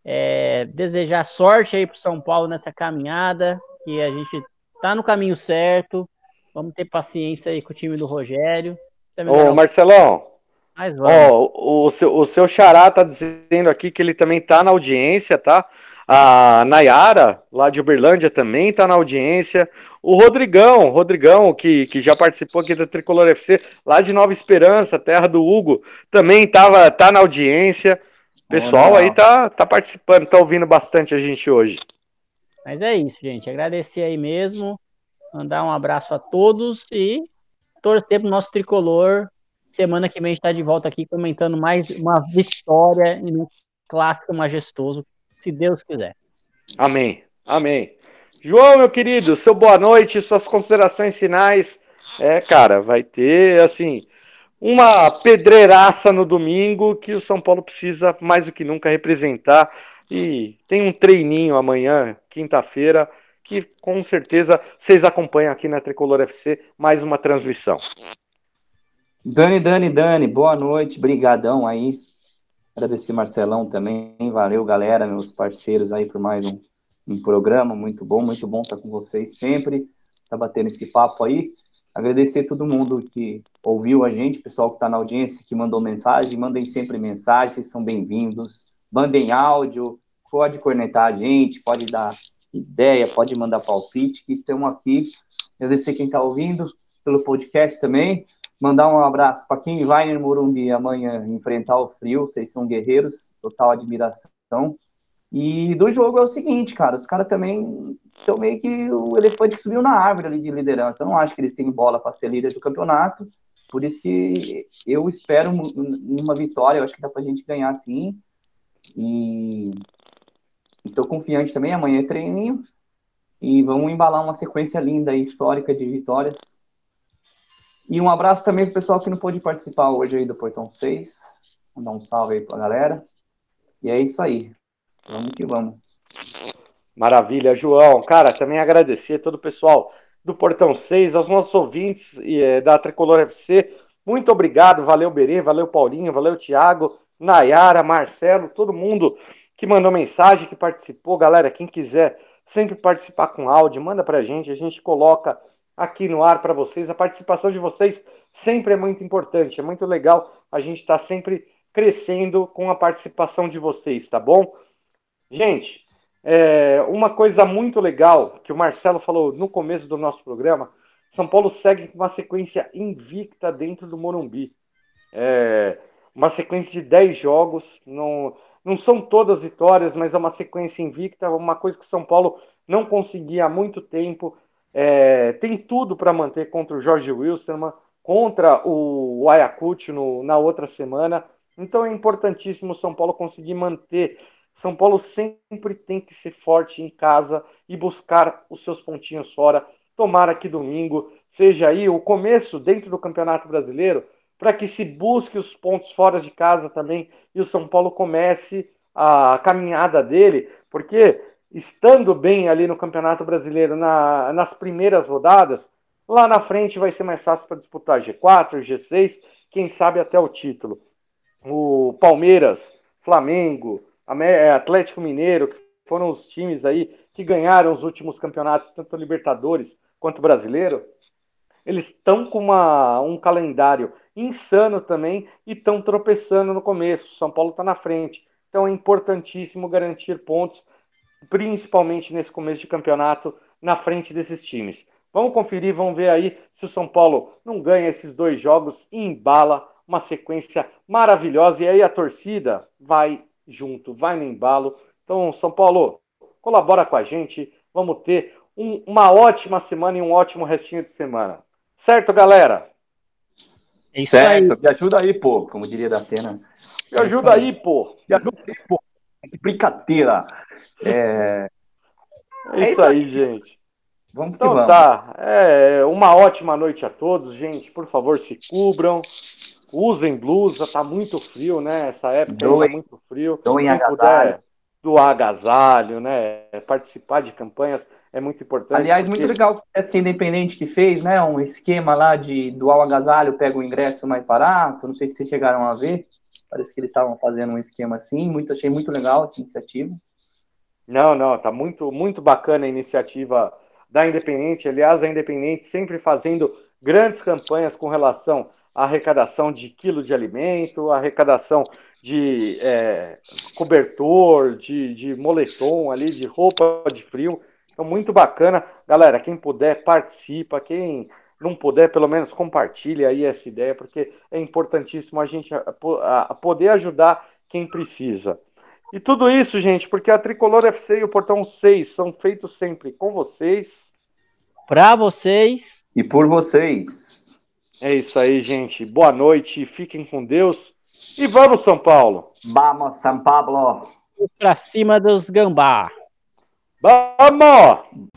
S4: É, desejar sorte aí para São Paulo nessa caminhada, que a gente tá no caminho certo. Vamos ter paciência aí com o time do Rogério. Melhorar
S3: Ô,
S4: um-
S3: Marcelão,
S4: Mas vamos.
S3: ó, o, seu, o seu xará tá dizendo aqui que ele também tá na audiência, tá? A Nayara, lá de Uberlândia, também está na audiência. O Rodrigão, Rodrigão, que, que já participou aqui da Tricolor FC, lá de Nova Esperança, terra do Hugo, também tava, tá na audiência. O pessoal aí tá, tá participando, tá ouvindo bastante a gente hoje.
S4: Mas é isso, gente. Agradecer aí mesmo. Mandar um abraço a todos e torcer pro nosso tricolor. Semana que vem a gente está de volta aqui comentando mais uma vitória em um clássico majestoso, se Deus quiser.
S3: Amém. Amém. João, meu querido, seu boa noite, suas considerações finais. É, cara, vai ter, assim, uma pedreiraça no domingo que o São Paulo precisa mais do que nunca representar. E tem um treininho amanhã, quinta-feira, que com certeza vocês acompanham aqui na Tricolor FC mais uma transmissão.
S2: Dani, Dani, Dani, boa noite, brigadão aí. Agradecer Marcelão também, valeu galera, meus parceiros aí por mais um, um programa, muito bom, muito bom estar com vocês sempre, tá batendo esse papo aí. Agradecer todo mundo que ouviu a gente, pessoal que está na audiência, que mandou mensagem, mandem sempre mensagem, vocês são bem-vindos. Mandem áudio, pode cornetar a gente, pode dar ideia, pode mandar palpite, que estamos aqui. Agradecer quem está ouvindo pelo podcast também. Mandar um abraço para quem vai no Morumbi amanhã enfrentar o frio. Vocês são guerreiros, total admiração. E do jogo é o seguinte, cara, os caras também estão meio que o elefante que subiu na árvore ali de liderança. Eu não acho que eles têm bola para ser líder do campeonato. Por isso que eu espero uma vitória. Eu acho que dá para a gente ganhar sim. E Estou confiante também, amanhã é treininho. E vamos embalar uma sequência linda e histórica de vitórias. E um abraço também para o pessoal que não pôde participar hoje aí do Portão 6. Mandar um salve aí para a galera. E é isso aí. Vamos que vamos.
S3: Maravilha, João. Cara, também agradecer todo o pessoal do Portão 6, aos nossos ouvintes é, da Tricolor FC. Muito obrigado, valeu Berê, valeu Paulinho, valeu Thiago, Nayara, Marcelo, todo mundo que mandou mensagem, que participou. Galera, quem quiser sempre participar com áudio, manda pra gente, a gente coloca aqui no ar para vocês. A participação de vocês sempre é muito importante, é muito legal. A gente está sempre crescendo com a participação de vocês, tá bom? Gente, é, uma coisa muito legal que o Marcelo falou no começo do nosso programa: São Paulo segue com uma sequência invicta dentro do Morumbi. É, uma sequência de 10 jogos. Não, não são todas vitórias, mas é uma sequência invicta, uma coisa que São Paulo não conseguia há muito tempo. É, tem tudo para manter contra o Jorge Wilson, contra o Ayacucho no, na outra semana. Então é importantíssimo o São Paulo conseguir manter. São Paulo sempre tem que ser forte em casa e buscar os seus pontinhos fora. Tomara que domingo seja aí o começo dentro do Campeonato Brasileiro para que se busque os pontos fora de casa também e o São Paulo comece a caminhada dele, porque estando bem ali no Campeonato Brasileiro na, nas primeiras rodadas, lá na frente vai ser mais fácil para disputar G4, G6, quem sabe até o título. O Palmeiras, Flamengo, é, Atlético Mineiro, que foram os times aí que ganharam os últimos campeonatos, tanto Libertadores quanto Brasileiro, eles estão com uma, um calendário insano também e estão tropeçando no começo. São Paulo está na frente. Então é importantíssimo garantir pontos, principalmente nesse começo de campeonato, na frente desses times. Vamos conferir, vamos ver aí se o São Paulo não ganha esses dois jogos e embala uma sequência maravilhosa. E aí a torcida vai junto, vai no embalo. Então, São Paulo, colabora com a gente. Vamos ter um, uma ótima semana e um ótimo restinho de semana. Certo, galera?
S2: É certo, aí. me ajuda aí, pô, como diria da Atena.
S3: Me ajuda aí, pô.
S2: Me ajuda aí, pô. Que brincadeira.
S3: É, é, é isso, aí, aí, gente.
S2: Vamos
S3: então
S2: vamos.
S3: tá. É, uma ótima noite a todos, gente. Por favor, se cubram. Usem blusa, tá muito frio, né? Essa época tá muito frio.
S2: Doem agasalho.
S3: doar agasalho, né? Participar de campanhas é muito importante.
S2: Aliás, porque... muito legal que Independente que fez, né? Um esquema lá de doar o agasalho, pega o ingresso mais barato. Não sei se vocês chegaram a ver. Parece que eles estavam fazendo um esquema assim. Muito, achei muito legal essa iniciativa.
S3: Não, não, tá muito, muito bacana a iniciativa da Independente. Aliás, a Independente sempre fazendo grandes campanhas com relação arrecadação de quilo de alimento, arrecadação de é, cobertor, de, de moletom ali, de roupa de frio. Então, muito bacana. Galera, quem puder, participa. Quem não puder, pelo menos compartilhe aí essa ideia, porque é importantíssimo a gente a, a poder ajudar quem precisa. E tudo isso, gente, porque a Tricolor FC e o Portão 6 são feitos sempre com vocês.
S6: Para vocês.
S2: E por vocês.
S3: É isso aí, gente. Boa noite, fiquem com Deus. E vamos, São Paulo!
S2: Vamos, São Paulo!
S6: Para cima dos gambá!
S3: Vamos!